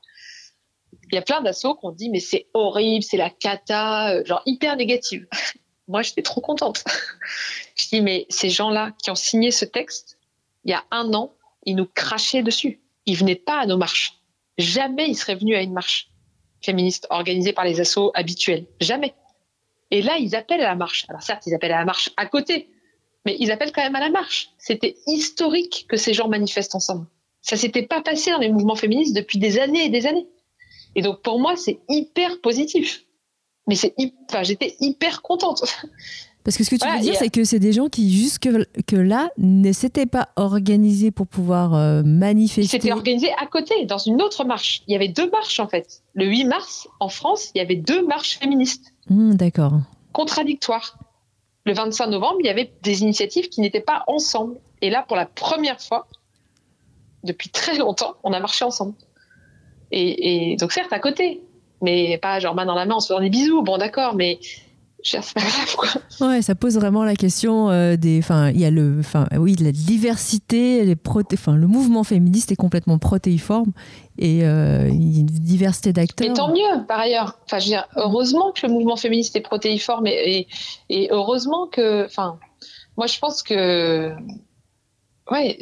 Il y a plein d'assos qui ont dit mais c'est horrible, c'est la cata, euh, genre hyper négative. moi j'étais trop contente. je dis mais ces gens-là qui ont signé ce texte, il y a un an, ils nous crachaient dessus. Ils venaient pas à nos marches. Jamais ils seraient venus à une marche féministe organisée par les assos habituels. Jamais. Et là, ils appellent à la marche. Alors certes, ils appellent à la marche à côté, mais ils appellent quand même à la marche. C'était historique que ces gens manifestent ensemble. Ça s'était pas passé dans les mouvements féministes depuis des années et des années. Et donc pour moi, c'est hyper positif. Mais c'est, enfin, j'étais hyper contente. Parce que ce que tu veux dire, c'est que c'est des gens qui, jusque que là, ne s'étaient pas organisés pour pouvoir euh, manifester. Ils s'étaient organisés à côté, dans une autre marche. Il y avait deux marches, en fait. Le 8 mars, en France, il y avait deux marches féministes. Hmm, d'accord. Contradictoires. Le 25 novembre, il y avait des initiatives qui n'étaient pas ensemble. Et là, pour la première fois, depuis très longtemps, on a marché ensemble. Et, et donc, certes, à côté, mais pas genre main dans la main en se faisant des bisous. Bon, d'accord, mais c'est pas grave, quoi. Ouais, ça pose vraiment la question euh, des. Enfin, il y a le. Enfin, oui, la diversité, les proté... le mouvement féministe est complètement protéiforme et euh, il y a une diversité d'acteurs. Mais tant mieux, par ailleurs. Enfin, je veux dire, heureusement que le mouvement féministe est protéiforme et, et, heureusement que. Enfin, moi, je pense que. Ouais,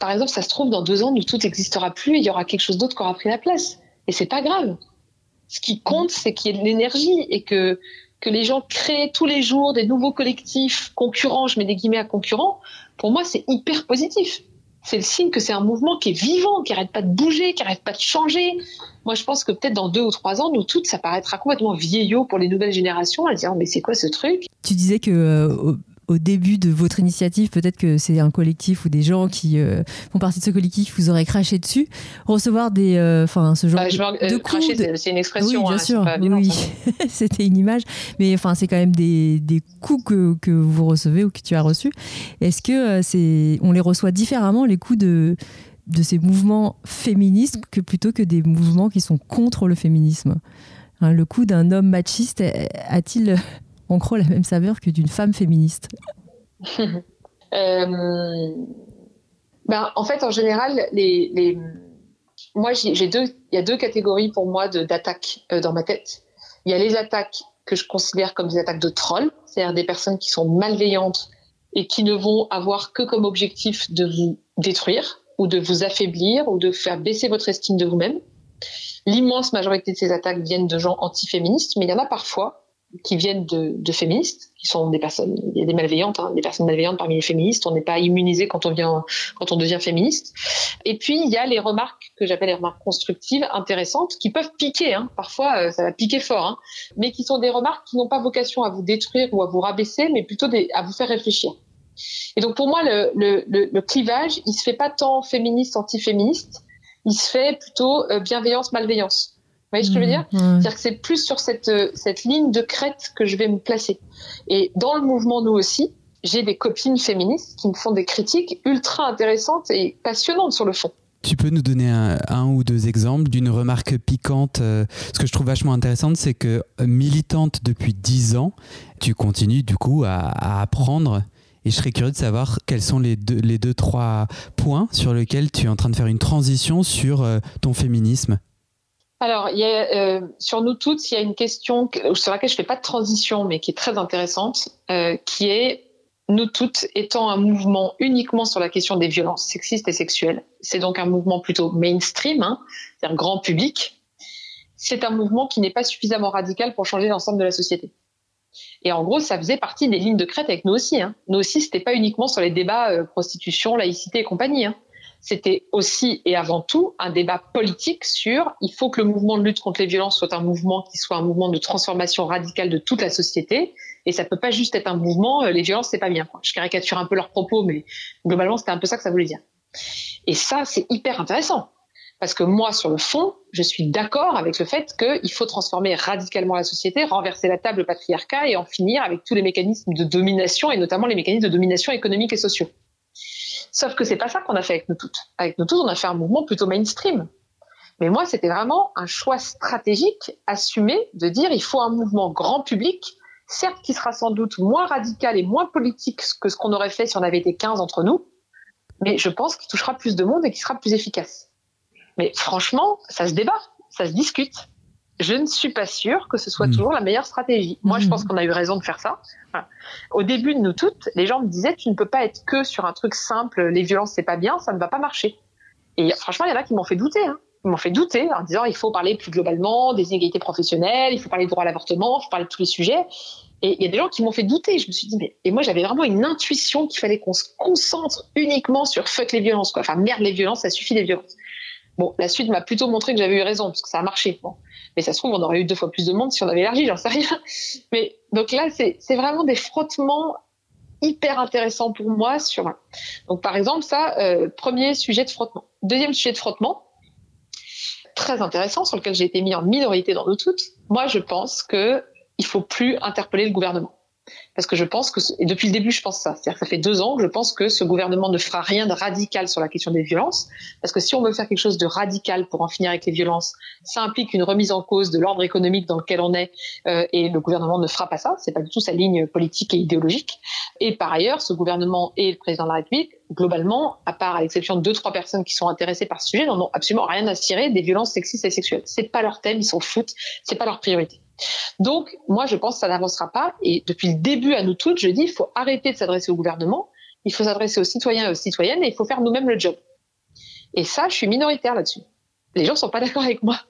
par exemple, ça se trouve, dans deux ans, tout n'existera plus, il y aura quelque chose d'autre qui aura pris la place. Et c'est pas grave. Ce qui compte, c'est qu'il y ait de l'énergie et que que les gens créent tous les jours des nouveaux collectifs concurrents, je mets des guillemets à concurrents, pour moi, c'est hyper positif. C'est le signe que c'est un mouvement qui est vivant, qui arrête pas de bouger, qui arrête pas de changer. Moi, je pense que peut-être dans deux ou trois ans, nous toutes, ça paraîtra complètement vieillot pour les nouvelles générations à dire mais c'est quoi ce truc? Tu disais que euh, au début de votre initiative, peut-être que c'est un collectif ou des gens qui euh, font partie de ce collectif, vous aurez craché dessus. Recevoir des, euh, enfin, ce genre bah, de, euh, cracher, c'est une expression. Oui, bien hein, sûr. oui, c'était une image, mais enfin, c'est quand même des, des coups que, que, vous recevez ou que tu as reçus. Est-ce que c'est, on les reçoit différemment les coups de de ces mouvements féministes que plutôt que des mouvements qui sont contre le féminisme? Hein, le coup d'un homme machiste a-t-il en gros la même saveur que d'une femme féministe euh, ben, En fait, en général, les, moi, j'ai deux, il y a deux catégories pour moi d'attaques euh, dans ma tête. Il y a les attaques que je considère comme des attaques de trolls, c'est-à-dire des personnes qui sont malveillantes et qui ne vont avoir que comme objectif de vous détruire ou de vous affaiblir ou de faire baisser votre estime de vous-même. L'immense majorité de ces attaques viennent de gens antiféministes, mais il y en a parfois qui viennent de, féministes, qui sont des personnes, il y a des malveillantes, hein, des personnes malveillantes parmi les féministes. On n'est pas immunisé quand on devient féministe. Et puis il y a les remarques que j'appelle les remarques constructives, intéressantes, qui peuvent piquer. Hein. Parfois, euh, ça va piquer fort, hein, mais qui sont des remarques qui n'ont pas vocation à vous détruire ou à vous rabaisser, mais plutôt à vous faire réfléchir. Et donc pour moi, le, le, le, clivage, il se fait pas tant féministe anti-féministe, il se fait plutôt euh, bienveillance malveillance voyez ce que je veux dire C'est-à-dire que c'est plus sur cette, euh, cette ligne de crête que je vais me placer. Et dans le mouvement, nous aussi, j'ai des copines féministes qui me font des critiques ultra intéressantes et passionnantes sur le fond. Tu peux nous donner un, ou deux exemples d'une remarque piquante euh, Ce que je trouve vachement intéressante, c'est que euh, militante depuis dix ans, tu continues du coup à, apprendre. Et je serais curieux de savoir quels sont les deux, les deux, trois points sur lesquels tu es en train de faire une transition sur ton féminisme. Alors, il euh, sur nous toutes, il y a une question sur laquelle je fais pas de transition, mais qui est très intéressante, euh, qui est nous toutes étant un mouvement uniquement sur la question des violences sexistes et sexuelles. C'est donc un mouvement plutôt mainstream, hein, c'est-à-dire grand public. C'est un mouvement qui n'est pas suffisamment radical pour changer l'ensemble de la société. Et en gros, ça faisait partie des lignes de crête avec nous aussi. Hein. Nous aussi, c'était pas uniquement sur les débats euh, prostitution, laïcité et compagnie. Hein c'était aussi et avant tout un débat politique sur il faut que le mouvement de lutte contre les violences soit un mouvement qui soit un mouvement de transformation radicale de toute la société et ça peut pas juste être un mouvement euh, les violences c'est pas bien. Je caricature un peu leurs propos mais globalement c'était un peu ça que ça voulait dire. Et ça c'est hyper intéressant parce que moi sur le fond je suis d'accord avec le fait qu'il faut transformer radicalement la société, renverser la table patriarcat et en finir avec tous les mécanismes de domination et notamment les mécanismes de domination économique et sociaux. Sauf que c'est pas ça qu'on a fait avec nous toutes. Avec nous toutes, on a fait un mouvement plutôt mainstream. Mais moi, c'était vraiment un choix stratégique assumé de dire il faut un mouvement grand public, certes qui sera sans doute moins radical et moins politique que ce qu'on aurait fait si on avait été 15 entre nous, mais je pense qu'il touchera plus de monde et qui sera plus efficace. Mais franchement, ça se débat, ça se discute je ne suis pas sûre que ce soit hmm. toujours la meilleure stratégie. Moi, je pense hmm. qu'on a eu raison de faire ça. Au début de nous toutes, les gens me disaient tu ne peux pas être que sur un truc simple, les violences c'est pas bien, ça ne va pas marcher. Et franchement, il y en a qui m'ont fait douter. Hein. Ils m'ont fait douter en disant il faut parler plus globalement des inégalités professionnelles, il faut parler du droit à l'avortement, il faut parler de tous les sujets. Et il y a des gens qui m'ont fait douter. Je me suis dit, mais. Et moi, j'avais vraiment une intuition qu'il fallait qu'on se concentre uniquement sur fuck les violences, quoi. Enfin, merde les violences, ça suffit les violences. Bon, la suite m'a plutôt montré que j'avais eu raison, parce que ça a marché. Bon. Mais ça se trouve, on aurait eu deux fois plus de monde si on avait élargi, j'en sais rien. Mais donc là, c'est vraiment des frottements hyper intéressants pour moi sur. Donc par exemple, ça, euh, premier sujet de frottement. Deuxième sujet de frottement, très intéressant, sur lequel j'ai été mis en minorité dans nous toutes. Moi, je pense que il faut plus interpeller le gouvernement. Parce que je pense que, et depuis le début, je pense ça. C'est-à-dire ça fait deux ans que je pense que ce gouvernement ne fera rien de radical sur la question des violences, parce que si on veut faire quelque chose de radical pour en finir avec les violences, ça implique une remise en cause de l'ordre économique dans lequel on est, euh, et le gouvernement ne fera pas ça. C'est pas du tout sa ligne politique et idéologique. Et par ailleurs, ce gouvernement et le président de la République, globalement, à part à l'exception de deux trois personnes qui sont intéressées par ce sujet, n'en ont absolument rien à cirer des violences sexistes et sexuelles. C'est pas leur thème, ils s'en foutent, c'est pas leur priorité. Donc, moi, je pense que ça n'avancera pas. Et depuis le début, à nous toutes, je dis, il faut arrêter de s'adresser au gouvernement, il faut s'adresser aux citoyens et aux citoyennes, et il faut faire nous-mêmes le job. Et ça, je suis minoritaire là-dessus. Les gens sont pas d'accord avec moi.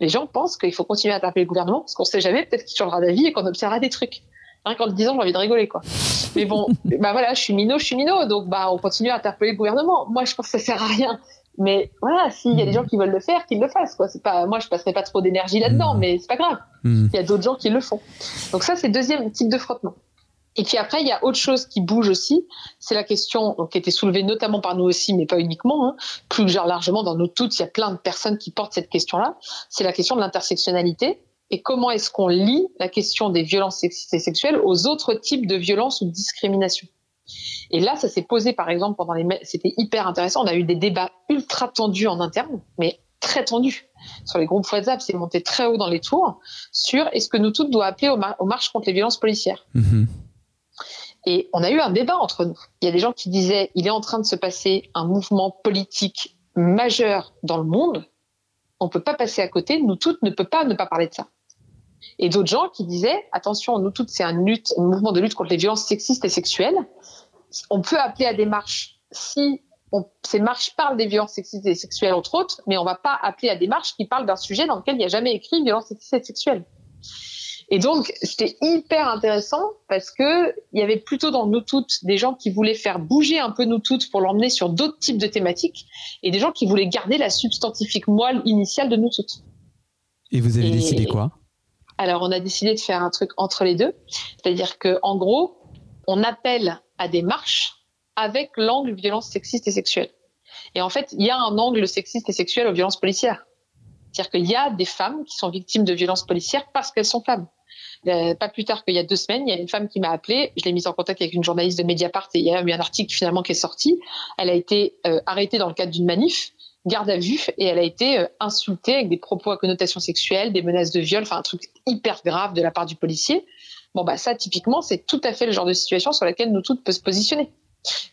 Les gens pensent qu'il faut continuer à taper le gouvernement, parce qu'on sait jamais, peut-être qu'il changera d'avis et qu'on observera des trucs. Rien qu'en le disant, j'ai envie de rigoler, quoi. Mais bon, bah voilà, je suis minot, je suis minot, donc bah on continue à interpeller le gouvernement. Moi, je pense que ça sert à rien. Mais voilà, s'il y a des gens qui veulent le faire, qu'ils le fassent. Quoi. C'est pas, moi, je passerai pas trop d'énergie là-dedans, mmh. mais c'est pas grave. Mmh. Il y a d'autres gens qui le font. Donc ça, c'est le deuxième type de frottement. Et puis après, il y a autre chose qui bouge aussi. C'est la question donc, qui a été soulevée notamment par nous aussi, mais pas uniquement. Hein. Plus largement, dans nous toutes, il y a plein de personnes qui portent cette question-là. C'est la question de l'intersectionnalité. Et comment est-ce qu'on lie la question des violences sexistes et sexuelles aux autres types de violences ou de discrimination et là, ça s'est posé, par exemple, pendant les, c'était hyper intéressant. On a eu des débats ultra tendus en interne, mais très tendus. Sur les groupes WhatsApp, c'est monté très haut dans les tours sur est-ce que nous toutes doit appeler aux, marches contre les violences policières. Mm-hmm. Et on a eu un débat entre nous. Il y a des gens qui disaient il est en train de se passer un mouvement politique majeur dans le monde. On peut pas passer à côté. Nous toutes ne peut pas ne pas parler de ça. Et d'autres gens qui disaient attention, nous toutes c'est un mouvement de lutte contre les violences sexistes et sexuelles on peut appeler à des marches si ces marches parlent des violences sexistes et sexuelles, entre autres, mais on ne va pas appeler à des marches qui parlent d'un sujet dans lequel il n'y a jamais écrit violence sexiste et sexuelle. Et donc, c'était hyper intéressant parce que il y avait plutôt dans nous toutes des gens qui voulaient faire bouger un peu nous toutes pour l'emmener sur d'autres types de thématiques et des gens qui voulaient garder la substantifique moelle initiale de nous toutes. Et vous avez décidé quoi? Alors, on a décidé de faire un truc entre les deux. C'est-à-dire que, en gros, on appelle à des marches avec l'angle violence sexiste et sexuelle. Et en fait, il y a un angle sexiste et sexuel aux violences policières. C'est-à-dire qu'il y a des femmes qui sont victimes de violences policières parce qu'elles sont femmes. Euh, pas plus tard qu'il y a deux semaines, il y a une femme qui m'a appelée. Je l'ai mise en contact avec une journaliste de Mediapart et il y a eu un article finalement qui est sorti. Elle a été euh, arrêtée dans le cadre d'une manif, garde à vue, et elle a été euh, insultée avec des propos à connotation sexuelle, des menaces de viol, enfin un truc hyper grave de la part du policier. Bon, bah, ça, typiquement, c'est tout à fait le genre de situation sur laquelle nous toutes peut se positionner.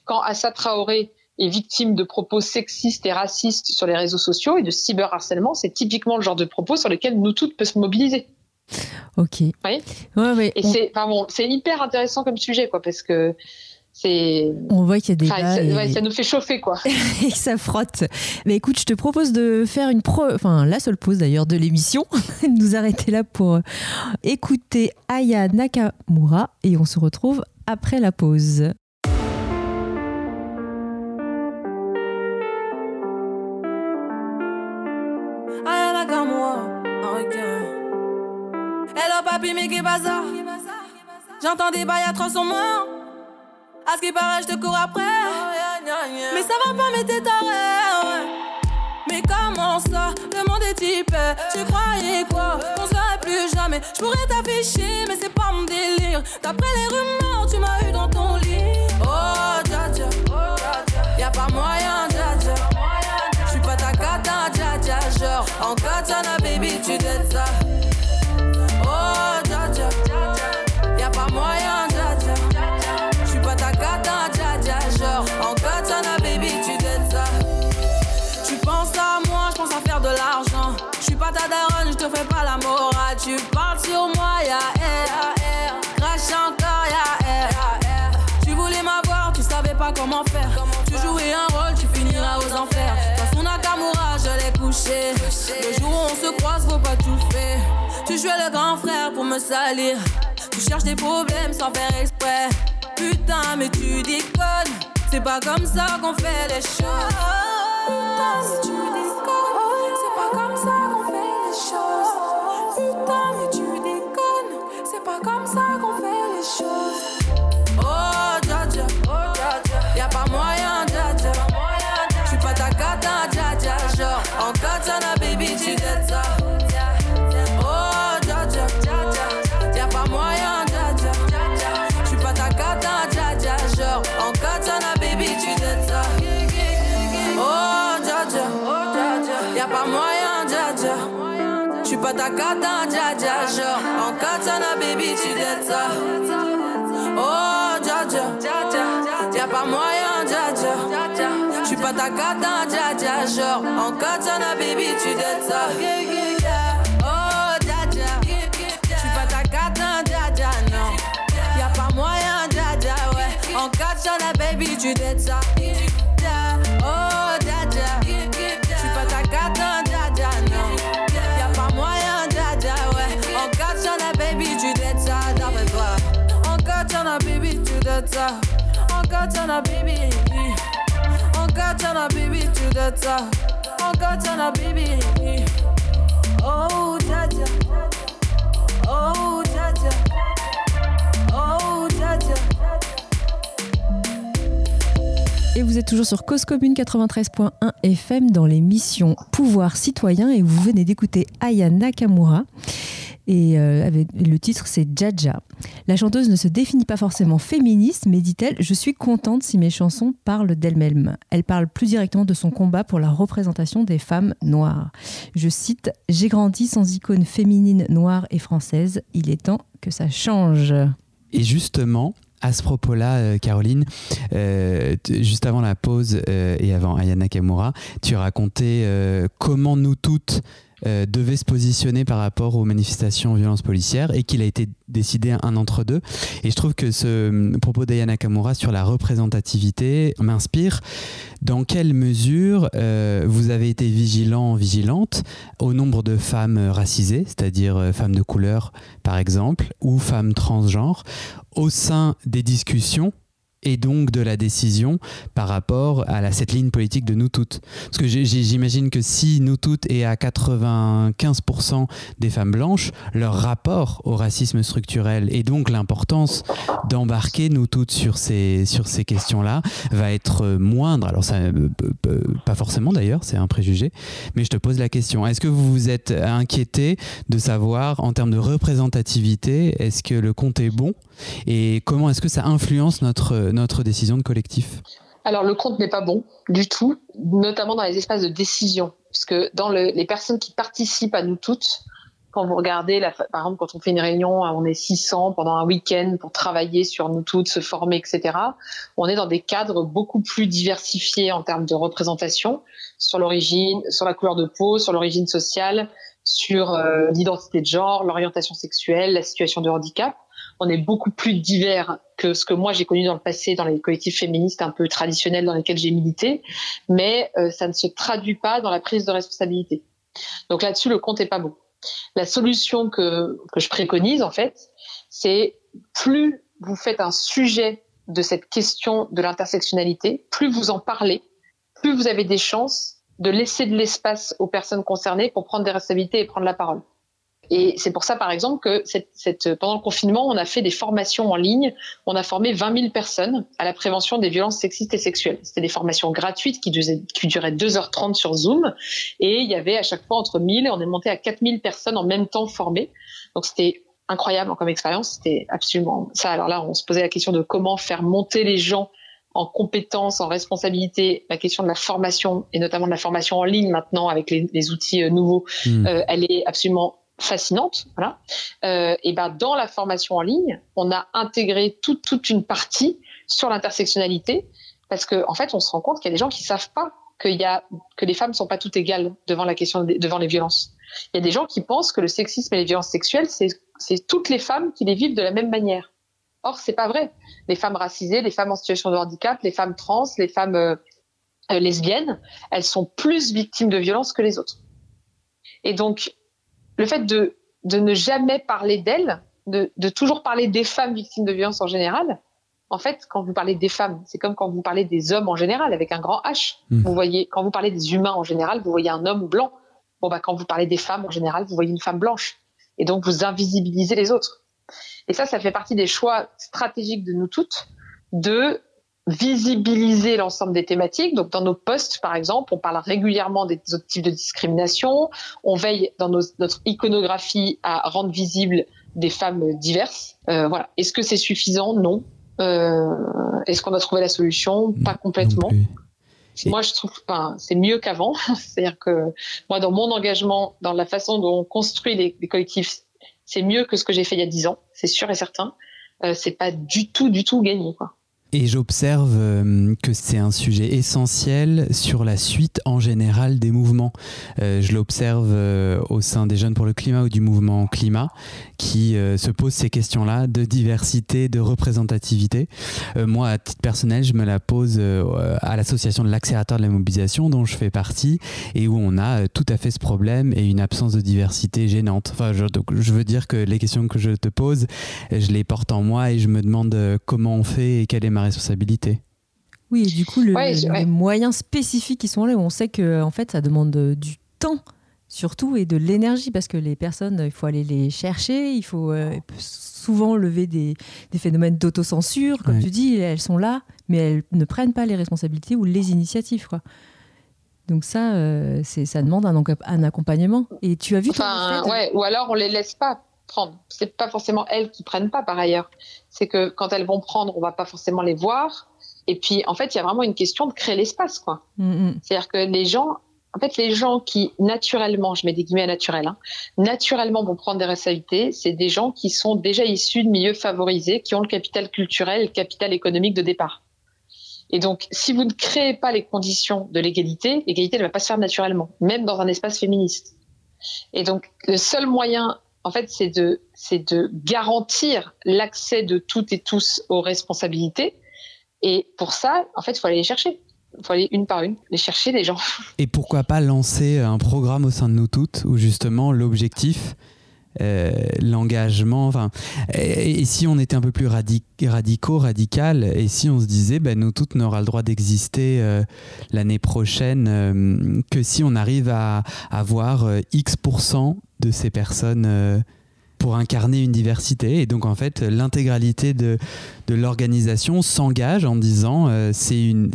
Quand Assa Traoré est victime de propos sexistes et racistes sur les réseaux sociaux et de cyberharcèlement, c'est typiquement le genre de propos sur lesquels nous toutes peut se mobiliser. Ok. Oui. Ouais, ouais, et c'est, c'est hyper intéressant comme sujet, quoi, parce que on voit qu'il y a des ça, nous fait chauffer quoi. et que ça frotte. Mais écoute, je te propose de faire une pro, enfin la seule pause d'ailleurs de l'émission, nous arrêter là pour écouter Aya Nakamura et on se retrouve après la pause. Aya Nakamura, Hello papi, mais J'entends des bails à ce qui paraît, je te cours après. Mais ça va pas, mais t'es taré. Mais comment ça, le monde est Tu croyais quoi? Qu'on serait plus jamais. Je pourrais t'afficher, mais c'est pas mon délire. D'après les rumeurs, tu m'as eu dans ton lit. Oh, dja dja. Y'a pas moyen, dja dja. J'suis pas ta cata, dja dja. Genre, en katana, baby, tu t'aides ça Tu jouais le grand frère pour me salir. Tu cherches des problèmes sans faire exprès. Putain, mais tu déconnes. C'est pas comme ça qu'on fait les choses. Putain, mais tu déconnes. C'est pas comme ça qu'on fait les choses. Putain, mais tu déconnes. C'est pas comme ça qu'on fait les choses. Oh, pas ta cata, dja dja, genre En katana, baby, tu dettes ça. Oh, dja dja, y'a pas moyen, dja dja. J'suis pas ta cata, dja dja, genre En katana, baby, tu dettes ça. Oh, pas ta cata, dja dja, non. Y'a pas moyen, dja dja, ouais. En katana, baby, tu dettes ça Et vous êtes toujours sur Cause Commune 93.1 FM dans l'émission Pouvoir citoyen et vous venez d'écouter Aya Nakamura. Et euh, avec- le titre c'est Jaja. La chanteuse ne se définit pas forcément féministe, mais dit-elle Je suis contente si mes chansons parlent d'elle-même. Elle parle plus directement de son combat pour la représentation des femmes noires. Je cite J'ai grandi sans icône féminine noire et française. Il est temps que ça change. Et justement, à ce propos-là, euh, Caroline, euh, juste avant la pause et avant Aya Nakamura, tu racontais comment nous toutes euh, devaient se positionner par rapport aux manifestations violences policières et qu'il a été décidé un entre deux. Et je trouve que ce hum, propos d'Aya Nakamura sur la représentativité m'inspire. Dans quelle mesure euh, vous avez été vigilant, vigilante au nombre de femmes racisées, c'est-à-dire euh, femmes de couleur par exemple, ou femmes transgenres, au sein des discussions et donc de la décision par rapport à cette ligne politique de nous toutes. Parce que j'imagine que si nous toutes et à 95% des femmes blanches, leur rapport au racisme structurel et donc l'importance d'embarquer nous toutes sur ces, sur ces questions-là va être moindre. Alors ça, euh, euh, pas forcément d'ailleurs, c'est un préjugé, mais je te pose la question. Est-ce que vous vous êtes inquiété de savoir en termes de représentativité, est-ce que le compte est bon et comment est-ce que ça influence notre, notre décision de collectif Alors le compte n'est pas bon du tout, notamment dans les espaces de décision, parce que dans le- les personnes qui participent à nous toutes, quand vous regardez, par exemple, quand on fait une réunion, on est 600 pendant un week-end pour travailler sur nous toutes, se former, etc. On est dans des cadres beaucoup plus diversifiés en termes de représentation sur l'origine, sur la couleur de peau, sur l'origine sociale, sur euh, l'identité de genre, l'orientation sexuelle, la situation de handicap. On est beaucoup plus divers que ce que moi j'ai connu dans le passé dans les collectifs féministes un peu traditionnels dans lesquels j'ai milité, mais euh, ça ne se traduit pas dans la prise de responsabilité. Donc là-dessus, le compte est pas bon. La solution que, que je préconise, en fait, c'est plus vous faites un sujet de cette question de l'intersectionnalité, plus vous en parlez, plus vous avez des chances de laisser de l'espace aux personnes concernées pour prendre des responsabilités et prendre la parole. Et c'est pour ça, par exemple, que cette, cette, pendant le confinement, on a fait des formations en ligne. On a formé 20 000 personnes à la prévention des violences sexistes et sexuelles. C'était des formations gratuites qui duraient, qui duraient 2h30 sur Zoom. Et il y avait à chaque fois entre 1000 et on est monté à 4000 personnes en même temps formées. Donc c'était incroyable comme expérience. C'était absolument ça. Alors là, on se posait la question de comment faire monter les gens en compétences, en responsabilité, la question de la formation et notamment de la formation en ligne maintenant avec les, les outils euh, nouveaux, Hmm. euh, elle est absolument fascinante. Voilà. Euh, et ben dans la formation en ligne, on a intégré toute toute une partie sur l'intersectionnalité parce que en fait, on se rend compte qu'il y a des gens qui savent pas qu'il y a que les femmes sont pas toutes égales devant la question devant les violences. Il y a des gens qui pensent que le sexisme et les violences sexuelles, c'est toutes les femmes qui les vivent de la même manière. Or, c'est pas vrai. Les femmes racisées, les femmes en situation de handicap, les femmes trans, les femmes euh, lesbiennes, elles sont plus victimes de violences que les autres. Et donc, le fait de, de ne jamais parler d'elles, de, de toujours parler des femmes victimes de violences en général, en fait, quand vous parlez des femmes, c'est comme quand vous parlez des hommes en général avec un grand H. Mhm. Vous voyez, quand vous parlez des humains en général, vous voyez un homme blanc. Bon, bah, quand vous parlez des femmes en général, vous voyez une femme blanche. Et donc, vous invisibilisez les autres. Et ça, ça fait partie des choix stratégiques de nous toutes de visibiliser l'ensemble des thématiques. Donc, dans nos posts, par exemple, on parle régulièrement des autres types de discrimination. On veille dans nos- notre iconographie à rendre visibles des femmes diverses. Euh, voilà. Est-ce que c'est suffisant? Non. Euh, Est-ce qu'on a trouvé la solution? Pas complètement. Moi, je trouve, enfin, c'est mieux qu'avant. C'est-à-dire que moi, dans mon engagement, dans la façon dont on construit les, les collectifs, c'est mieux que ce que j'ai fait il y a dix ans, c'est sûr et certain. Euh, c'est pas du tout, du tout gagné, quoi. Et j'observe euh, que c'est un sujet essentiel sur la suite en général des mouvements. Euh, je l'observe euh, au sein des jeunes pour le climat ou du mouvement climat qui se posent ces questions-là de diversité, de représentativité. moi, à titre personnel, je me la pose à l'association de l'accélérateur de la mobilisation dont je fais partie et où on a tout à fait ce problème et une absence de diversité gênante. Enfin, je veux dire que les questions que je te pose, je les porte en moi et je me demande comment on fait et quelle est ma responsabilité. Oui, et du coup, le, les moyens spécifiques qui sont là, où on sait que en fait, ça demande du temps surtout et de l'énergie parce que les personnes, il faut aller les chercher, il faut euh, souvent lever des, des phénomènes d'autocensure, comme tu dis, elles sont là, mais elles ne prennent pas les responsabilités ou les initiatives. Quoi. Donc ça, euh, c'est, ça demande un, un, accompagnement. Et tu as vu enfin, ouais, ou alors on les laisse pas prendre. C'est pas forcément elles qui prennent pas par ailleurs. C'est que quand elles vont prendre, on va pas forcément les voir. Et puis en fait, il y a vraiment une question de créer l'espace, quoi. Mm-hmm. C'est-à-dire que les gens, en fait, les gens qui naturellement, je mets des guillemets naturels, hein, naturellement vont prendre des responsabilités, c'est des gens qui sont déjà issus de milieux favorisés, qui ont le capital culturel, le capital économique de départ. Et donc, si vous ne créez pas les conditions de l'égalité, l'égalité ne va pas se faire naturellement, même dans un espace féministe. Et donc, le seul moyen en fait, c'est de, de garantir l'accès de toutes et tous aux responsabilités. Et pour ça, en fait, il faut aller les chercher. Il faut aller une par une, les chercher les gens. Et pourquoi pas lancer un programme au sein de nous toutes où justement l'objectif, euh, l'engagement, enfin, et, si on était un peu plus radicaux, radical, et si on se disait, ben, nous toutes n'aura le droit d'exister euh, l'année prochaine euh, que si on arrive à avoir X% de ces personnes pour incarner une diversité. Et donc, en fait, l'intégralité de, de l'organisation s'engage en disant euh, c'est une,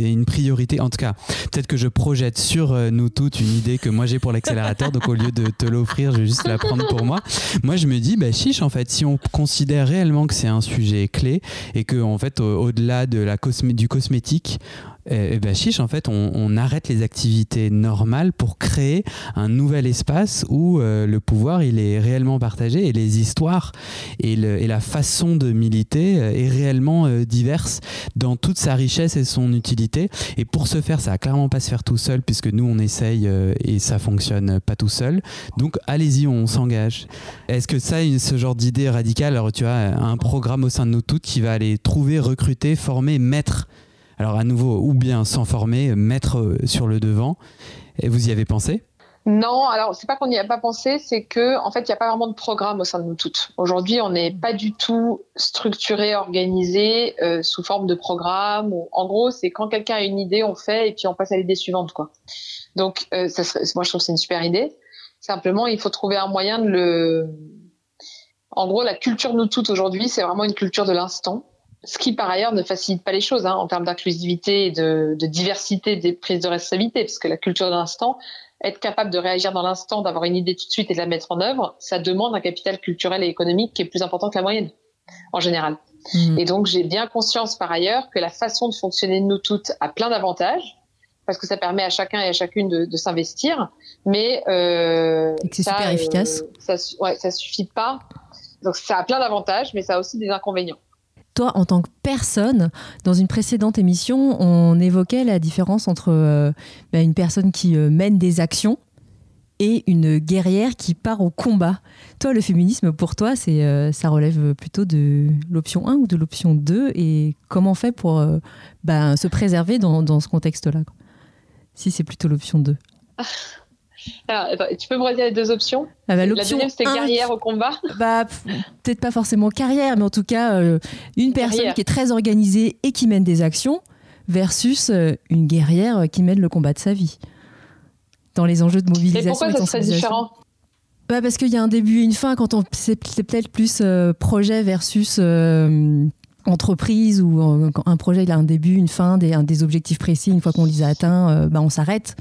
une priorité. En tout cas, peut-être que je projette sur euh, nous toutes une idée que moi j'ai pour l'accélérateur. donc, au lieu de te l'offrir, je vais juste la prendre pour moi. Moi, je me dis, bah, chiche, en fait, si on considère réellement que c'est un sujet clé et que, en fait, au- delà de la cosmé- du cosmétique, eh ben chiche, en fait, on, arrête les activités normales pour créer un nouvel espace où euh, le pouvoir il est réellement partagé et les histoires et, et la façon de militer euh, est réellement euh, diverse dans toute sa richesse et son utilité. Et pour ce faire, ça va clairement pas se faire tout seul puisque nous on essaye et ça fonctionne pas tout seul. Donc allez-y, on s'engage. Est-ce que ça, ce genre d'idée radicale, alors tu as un programme au sein de nous toutes qui va aller trouver, recruter, former, mettre alors à nouveau, ou bien s'en former, mettre euh, sur le devant. Et vous y avez pensé? Non, alors c'est pas qu'on n'y a pas pensé, c'est que en fait il n'y a pas vraiment de programme au sein de nous toutes. Aujourd'hui, on n'est pas du tout structuré, organisé euh, sous forme de programme. en gros, c'est quand quelqu'un a une idée, on fait et puis on passe à l'idée suivante, quoi. Donc, euh, moi je trouve que c'est une super idée. Simplement, il faut trouver un moyen de le. En gros, la culture nous toutes aujourd'hui, c'est vraiment une culture de l'instant ce qui par ailleurs ne facilite pas les choses hein, en termes d'inclusivité et de, de, diversité des prises de responsabilité, parce que la culture de l'instant, être capable de réagir dans l'instant, d'avoir une idée tout de suite et de la mettre en œuvre, ça demande un capital culturel et économique qui est plus important que la moyenne, en général. Mmh. Et donc j'ai bien conscience par ailleurs que la façon de fonctionner de nous toutes a plein d'avantages, parce que ça permet à chacun et à chacune de, de s'investir, mais euh, c'est super efficace. Euh, ça, ouais, ça suffit pas. Donc ça a plein d'avantages, mais ça a aussi des inconvénients toi, en tant que personne, dans une précédente émission, on évoquait la différence entre euh, bah, une personne qui euh, mène des actions et une guerrière qui part au combat. Toi, le féminisme, pour toi, c'est, euh, ça relève plutôt de l'option 1 ou de l'option 2 Et comment on fait pour bah, se préserver dans, dans ce contexte-là Si c'est plutôt l'option 2 Alors, tu peux me redire les deux options ah bah, La deuxième, c'était carrière au combat bah, Peut-être pas forcément carrière, mais en tout cas, euh, une personne qui est très organisée et qui mène des actions versus euh, une guerrière qui mène le combat de sa vie. Dans les enjeux de mobilisation. Et pourquoi ça serait différent bah parce qu'il y a un début et une fin quand on c'est, peut-être plus euh, projet versus entreprise ou un projet il a un début une fin des, des objectifs précis une fois qu'on les a atteints bah on s'arrête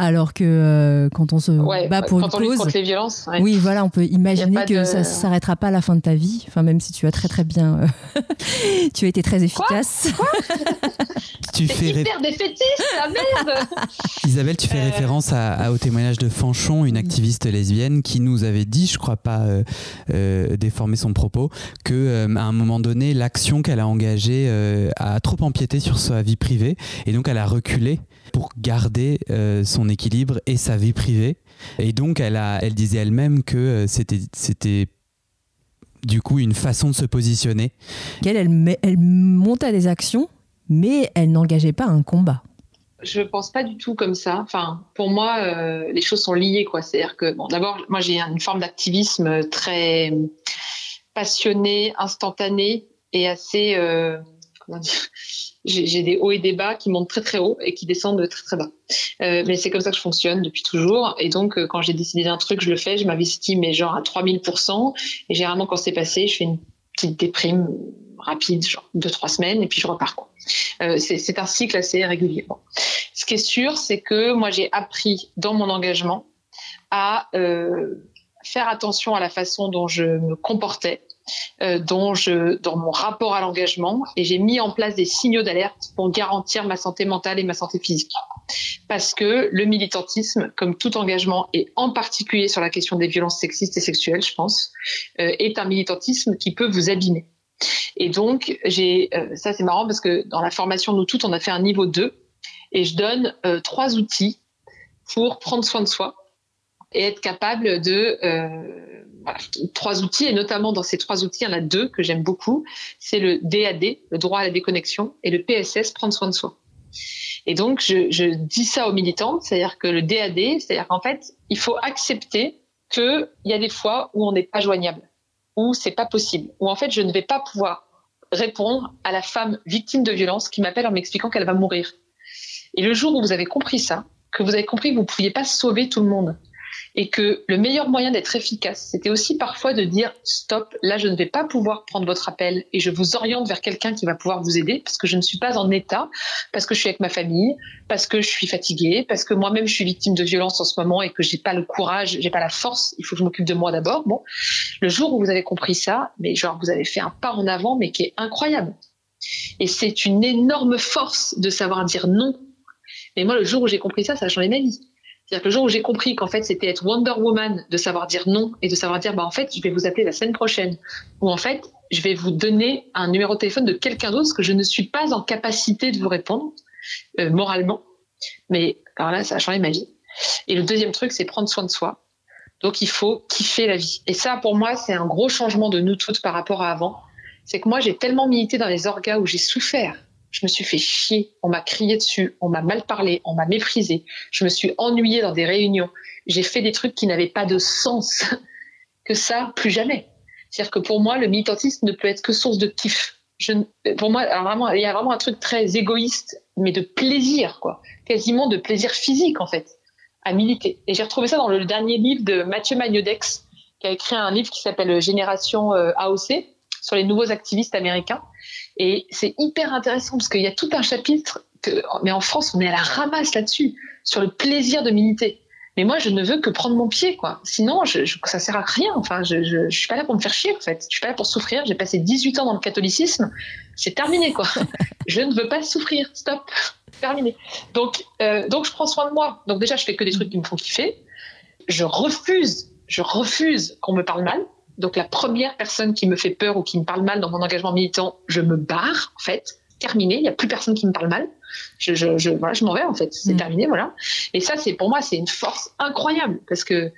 Alors que euh, quand on se bat pour une cause, contre les violences, oui, voilà, on peut imaginer que ça ne s'arrêtera pas à la fin de ta vie. Enfin, même si tu as très très bien, euh, tu as été très efficace. Quoi, tu fais hyper défaitiste, la merde. Isabelle, tu fais euh. référence à, au témoignage de Fanchon, une activiste lesbienne, qui nous avait dit, je crois pas déformer son propos, que à un moment donné, l'action qu'elle a engagée a trop empiété sur sa vie privée, et donc elle a reculé pour garder euh, son équilibre et sa vie privée. Et donc, elle, a, elle disait elle-même que euh, c'était, c'était du coup une façon de se positionner. Elle, elle, elle montait des actions, mais elle n'engageait pas un combat. Je pense pas du tout comme ça. Enfin, pour moi, euh, les choses sont liées, quoi. C'est-à-dire que, bon, d'abord, moi, j'ai une forme d'activisme très passionné, instantané et assez, comment dire, j'ai des hauts et des bas qui montent très très haut et qui descendent très très bas. Euh, mais c'est comme ça que je fonctionne depuis toujours. Et donc, euh, quand j'ai décidé d'un truc, je le fais, je m'investis, mais genre à 3000%. Et généralement, quand c'est passé, je fais une petite déprime rapide, genre deux, trois semaines, et puis je repars. Quoi. Euh, c'est un cycle assez régulier. Bon. Ce qui est sûr, c'est que moi, j'ai appris dans mon engagement à euh, faire attention à la façon dont je me comportais euh, dont je, dans mon rapport à l'engagement et j'ai mis en place des signaux d'alerte pour garantir ma santé mentale et ma santé physique. Parce que le militantisme, comme tout engagement, et en particulier sur la question des violences sexistes et sexuelles, je pense, euh, est un militantisme qui peut vous abîmer. Et donc, j'ai, euh, ça c'est marrant parce que dans la formation Nous Toutes, on a fait un niveau 2 et je donne trois outils pour prendre soin de soi et être capable de trois outils, et notamment dans ces trois outils, il y en a deux que j'aime beaucoup. C'est le DAD, le droit à la déconnexion, et le PSS, prendre soin de soi. Et donc, je, je dis ça aux militants, c'est-à-dire que le DAD, c'est-à-dire qu'en fait, il faut accepter qu'il y a des fois où on n'est pas joignable, où c'est pas possible, où en fait, je ne vais pas pouvoir répondre à la femme victime de violence qui m'appelle en m'expliquant qu'elle va mourir. Et le jour où vous avez compris ça, que vous avez compris que vous ne pouviez pas sauver tout le monde, et que le meilleur moyen d'être efficace, c'était aussi parfois de dire stop, là je ne vais pas pouvoir prendre votre appel et je vous oriente vers quelqu'un qui va pouvoir vous aider parce que je ne suis pas en état, parce que je suis avec ma famille, parce que je suis fatiguée, parce que moi-même je suis victime de violence en ce moment et que j'ai pas le courage, j'ai pas la force, il faut que je m'occupe de moi d'abord. Bon, le jour où vous avez compris ça, mais genre vous avez fait un pas en avant mais qui est incroyable. Et c'est une énorme force de savoir dire non. Mais moi, le jour où j'ai compris ça, ça a changé ma vie. C'est-à-dire que le jour où j'ai compris qu'en fait c'était être Wonder Woman, de savoir dire non et de savoir dire bah en fait je vais vous appeler la semaine prochaine, ou en fait je vais vous donner un numéro de téléphone de quelqu'un d'autre que je ne suis pas en capacité de vous répondre euh, moralement. Mais alors là ça a changé ma vie. Et le deuxième truc c'est prendre soin de soi. Donc il faut kiffer la vie. Et ça pour moi c'est un gros changement de nous toutes par rapport à avant. C'est que moi j'ai tellement milité dans les orgas où j'ai souffert je me suis fait chier, on m'a crié dessus, on m'a mal parlé, on m'a méprisé, je me suis ennuyée dans des réunions, j'ai fait des trucs qui n'avaient pas de sens, que ça, plus jamais. C'est-à-dire que pour moi, le militantisme ne peut être que source de kiff. Je, pour moi, il y a vraiment un truc très égoïste, mais de plaisir, quoi. Quasiment de plaisir physique, en fait, à militer. Et j'ai retrouvé ça dans le dernier livre de Mathieu Magnodex, qui a écrit un livre qui s'appelle Génération euh, AOC, sur les nouveaux activistes américains. Et c'est hyper intéressant parce qu'il y a tout un chapitre que, mais en France, on est à la ramasse là-dessus, sur le plaisir de militer. Mais moi, je ne veux que prendre mon pied, quoi. Sinon, je, je, ça sert à rien. Enfin, je, je, je, suis pas là pour me faire chier, en fait. Je suis pas là pour souffrir. J'ai passé 18 ans dans le catholicisme. C'est terminé, quoi. je ne veux pas souffrir. Stop. Terminé. Donc, euh, donc, je prends soin de moi. Donc, déjà, je fais que des trucs qui me font kiffer. Je refuse, je refuse qu'on me parle mal. Donc la première personne qui me fait peur ou qui me parle mal dans mon engagement militant, je me barre en fait. Terminé, il n'y a plus personne qui me parle mal. Je, je, je voilà, je m'en vais en fait. C'est mm. terminé, voilà. Et ça, c'est pour moi, c'est une force incroyable parce que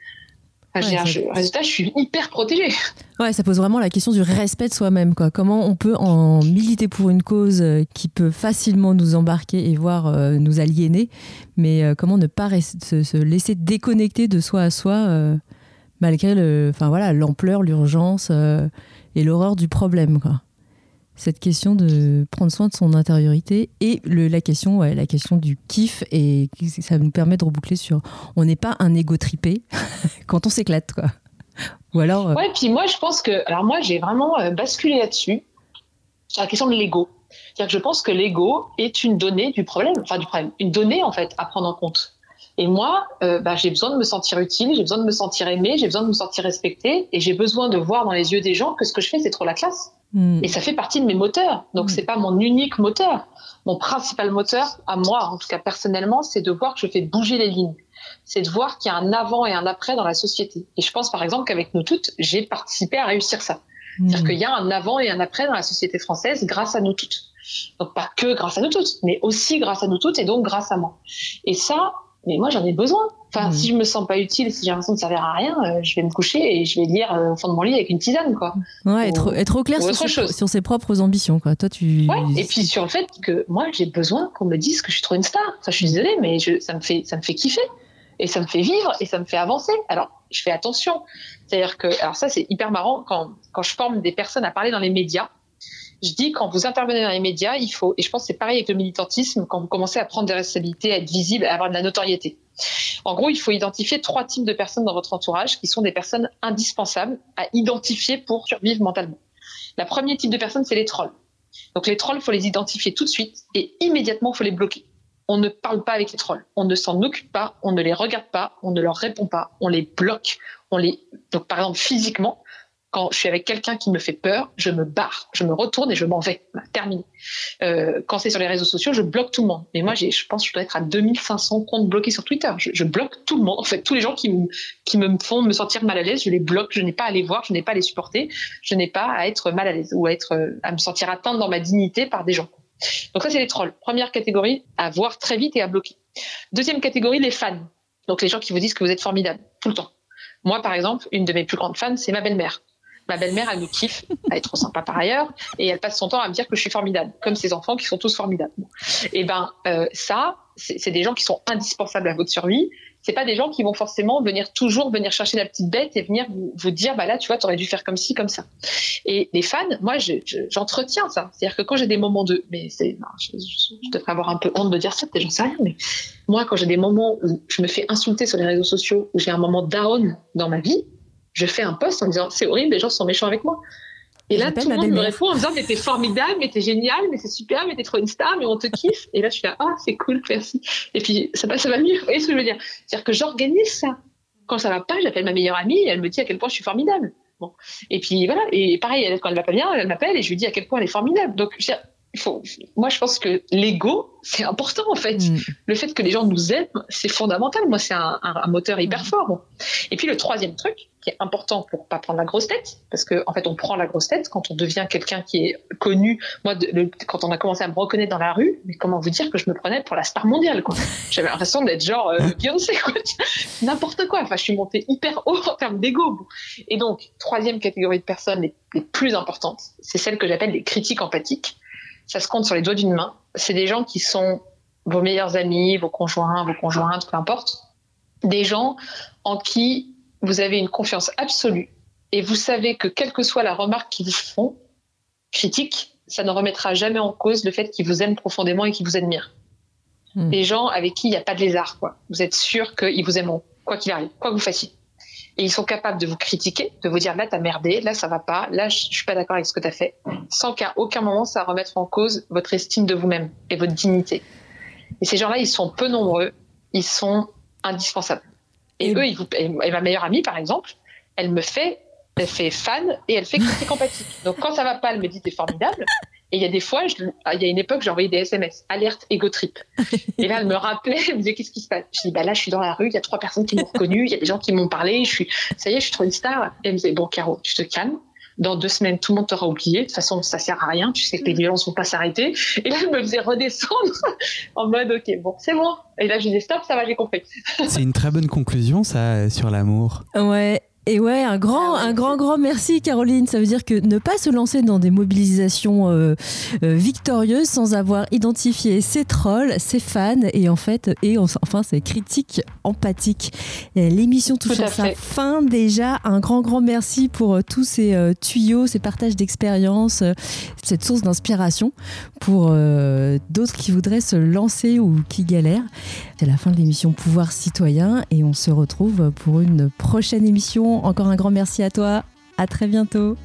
je, résultat, je suis hyper protégée. Ouais, ça pose vraiment la question du respect de soi-même. Quoi. Comment on peut en militer pour une cause euh, qui peut facilement nous embarquer et voire euh, nous aliéner, mais euh, comment ne pas se, se, laisser déconnecter de soi à soi malgré le, enfin voilà, l'ampleur, l'urgence euh, et l'horreur du problème. Quoi. Cette question de prendre soin de son intériorité et le, la question, la question du kiff et ça nous permet de reboucler sur, on n'est pas un égo tripé quand on s'éclate, quoi. Ou. Euh, puis moi je pense que, alors moi j'ai vraiment euh, basculé là-dessus sur la question de l'ego. Je pense que l'ego est une donnée du problème, une donnée en fait à prendre en compte. Et moi, euh, bah, j'ai besoin de me sentir utile, j'ai besoin de me sentir aimé, j'ai besoin de me sentir respecté, et j'ai besoin de voir dans les yeux des gens que ce que je fais, c'est trop la classe. Hmm. Et ça fait partie de mes moteurs. Donc, Mm. c'est pas mon unique moteur. Mon principal moteur, à moi, en tout cas personnellement, c'est de voir que je fais bouger les lignes. C'est de voir qu'il y a un avant et un après dans la société. Et je pense, par exemple, qu'avec nous toutes, j'ai participé à réussir ça. C'est-à-dire Hmm. qu'il y a un avant et un après dans la société française grâce à nous toutes. Donc pas que grâce à nous toutes, mais aussi grâce à nous toutes et donc grâce à moi. Et ça, mais moi j'en ai besoin. Enfin, Mhm. si je me sens pas utile, si j'ai l'impression de servir à rien, euh, je vais me coucher et je vais lire euh, au fond de mon lit avec une tisane, quoi. Ouais, être, être au clair sur autre ses, chose. sur ses propres ambitions. Quoi. Toi, tu... Ouais. Et puis sur le fait que moi j'ai besoin qu'on me dise que je suis trop une star. Enfin, je suis désolée, mais je, ça me fait ça me fait kiffer et ça me fait vivre et ça me fait avancer. Alors je fais attention. C'est-à-dire que alors ça c'est hyper marrant quand quand je forme des personnes à parler dans les médias. Je dis quand vous intervenez dans les médias, il faut et je pense que c'est pareil avec le militantisme quand vous commencez à prendre des responsabilités, à être visible, à avoir de la notoriété. En gros, il faut identifier trois types de personnes dans votre entourage qui sont des personnes indispensables à identifier pour survivre mentalement. La premier type de personne, c'est les trolls. Donc les trolls, faut les identifier tout de suite et immédiatement, faut les bloquer. On ne parle pas avec les trolls, on ne s'en occupe pas, on ne les regarde pas, on ne leur répond pas, on les bloque, on les donc par exemple physiquement, quand je suis avec quelqu'un qui me fait peur, je me barre, je me retourne et je m'en vais, Voilà, terminé. Euh, quand c'est sur les réseaux sociaux, je bloque tout le monde. Mais moi, je pense, que je dois être à 2500 comptes bloqués sur Twitter. Je, je bloque tout le monde. En fait, tous les gens qui me, qui me font me sentir mal à l'aise, je les bloque. Je n'ai pas à les voir, je n'ai pas à les supporter, je n'ai pas à être mal à l'aise ou à être, euh, à me sentir atteinte dans ma dignité par des gens. Donc ça, c'est les trolls. Première catégorie, à voir très vite et à bloquer. Deuxième catégorie, les fans. Donc les gens qui vous disent que vous êtes formidable tout le temps. Moi, par exemple, une de mes plus grandes fans, c'est ma belle-mère. Ma belle-mère, elle me kiffe, elle est trop sympa par ailleurs, et elle passe son temps à me dire que je suis formidable, comme ses enfants qui sont tous formidables. Et ben euh, ça, c'est des gens qui sont indispensables à votre survie. C'est pas des gens qui vont forcément venir toujours venir chercher la petite bête et venir vous, dire bah là tu vois t'aurais dû faire comme ci comme ça. Et les fans, moi je- je- j'entretiens ça. C'est-à-dire que quand j'ai des moments de, mais c'est, je devrais avoir un peu honte de dire ça, peut-être j'en sais rien, mais moi quand j'ai des moments où je me fais insulter sur les réseaux sociaux, où j'ai un moment down dans ma vie, je fais un post en disant c'est horrible, les gens sont méchants avec moi. Et là, tout le monde me répond en me disant mais t'es formidable, mais t'es génial, mais c'est super, mais t'es trop une star, mais on te kiffe. Et là, je suis là, ah, c'est cool, merci. Et puis, ça va, ça va mieux. Vous voyez ce que je veux dire? C'est-à-dire que j'organise ça. Quand ça va pas, j'appelle ma meilleure amie et elle me dit à quel point je suis formidable. Bon. Et puis voilà. Et pareil, quand elle va pas bien, elle m'appelle et je lui dis à quel point elle est formidable. Donc, faut, moi, je pense que l'ego, c'est important en fait. Hmm. Le fait que les gens nous aiment, c'est fondamental. Moi, c'est un, un- un moteur hyper fort. Et puis le troisième truc, qui est important pour pas prendre la grosse tête, parce que en fait, on prend la grosse tête quand on devient quelqu'un qui est connu. Moi, de- le- quand on a commencé à me reconnaître dans la rue, mais comment vous dire que je me prenais pour la star mondiale, quoi. J'avais l'impression d'être genre euh, Beyoncé, quoi. N'importe quoi. Enfin, je suis montée hyper haut en termes d'ego. Et donc, troisième catégorie de personnes les, les plus importantes, c'est celle que j'appelle les critiques empathiques. Ça se compte sur les doigts d'une main. C'est des gens qui sont vos meilleurs amis, vos conjoints, vos conjointes, peu importe. Des gens en qui vous avez une confiance absolue et vous savez que quelle que soit la remarque qu'ils vous font, critique, ça ne remettra jamais en cause le fait qu'ils vous aiment profondément et qu'ils vous admirent. Hmm. Des gens avec qui il n'y a pas de lézard, quoi. Vous êtes sûr qu'ils vous aimeront, quoi qu'il arrive, quoi que vous fassiez. Et ils sont capables de vous critiquer, de vous dire là t'as merdé, là ça va pas, là je suis pas d'accord avec ce que t'as fait, sans qu'à aucun moment ça remette en cause votre estime de vous-même et votre dignité. Et ces gens-là, ils sont peu nombreux, ils sont indispensables. Et, Et- eux, ils vous, et et ma meilleure amie, par exemple, elle me fait, elle fait fan et elle fait critique empathique. Donc quand ça va pas, elle me dit t'es formidable. Et il y a des fois, je- il y a une époque, j'ai envoyé des SMS, alerte ego trip. Et là, elle me rappelait, elle me disait qu'est-ce qui se passe? Je dis bah là, je suis dans la rue, il y a trois personnes qui m'ont reconnue, il y a des gens qui m'ont parlé, je suis, ça y est, je suis trop une star. Et elle me disait bon Caro, tu te calmes. Dans deux semaines, tout le monde t'aura oublié. De toute façon, ça sert à rien. Tu sais que les violences vont pas s'arrêter. Et là, elle me faisait redescendre en mode, ok, bon, c'est bon. Et là, je disais, stop, ça va, j'ai compris. C'est une très bonne conclusion, ça, sur l'amour. Ouais. Et ouais, un grand, Ah un grand, grand merci Caroline. Ça veut dire que ne pas se lancer dans des mobilisations euh, euh, victorieuses sans avoir identifié ses trolls, ses fans et en fait, et en- enfin ses critiques empathiques. L'émission touche Tout à à sa fin déjà. Un grand, grand merci pour euh, tous ces euh, tuyaux, ces partages d'expérience, euh, cette source d'inspiration pour d'autres qui voudraient se lancer ou qui galèrent. C'est la fin de l'émission Pouvoir citoyen et on se retrouve pour une prochaine émission. Encore un grand merci à toi. À très bientôt.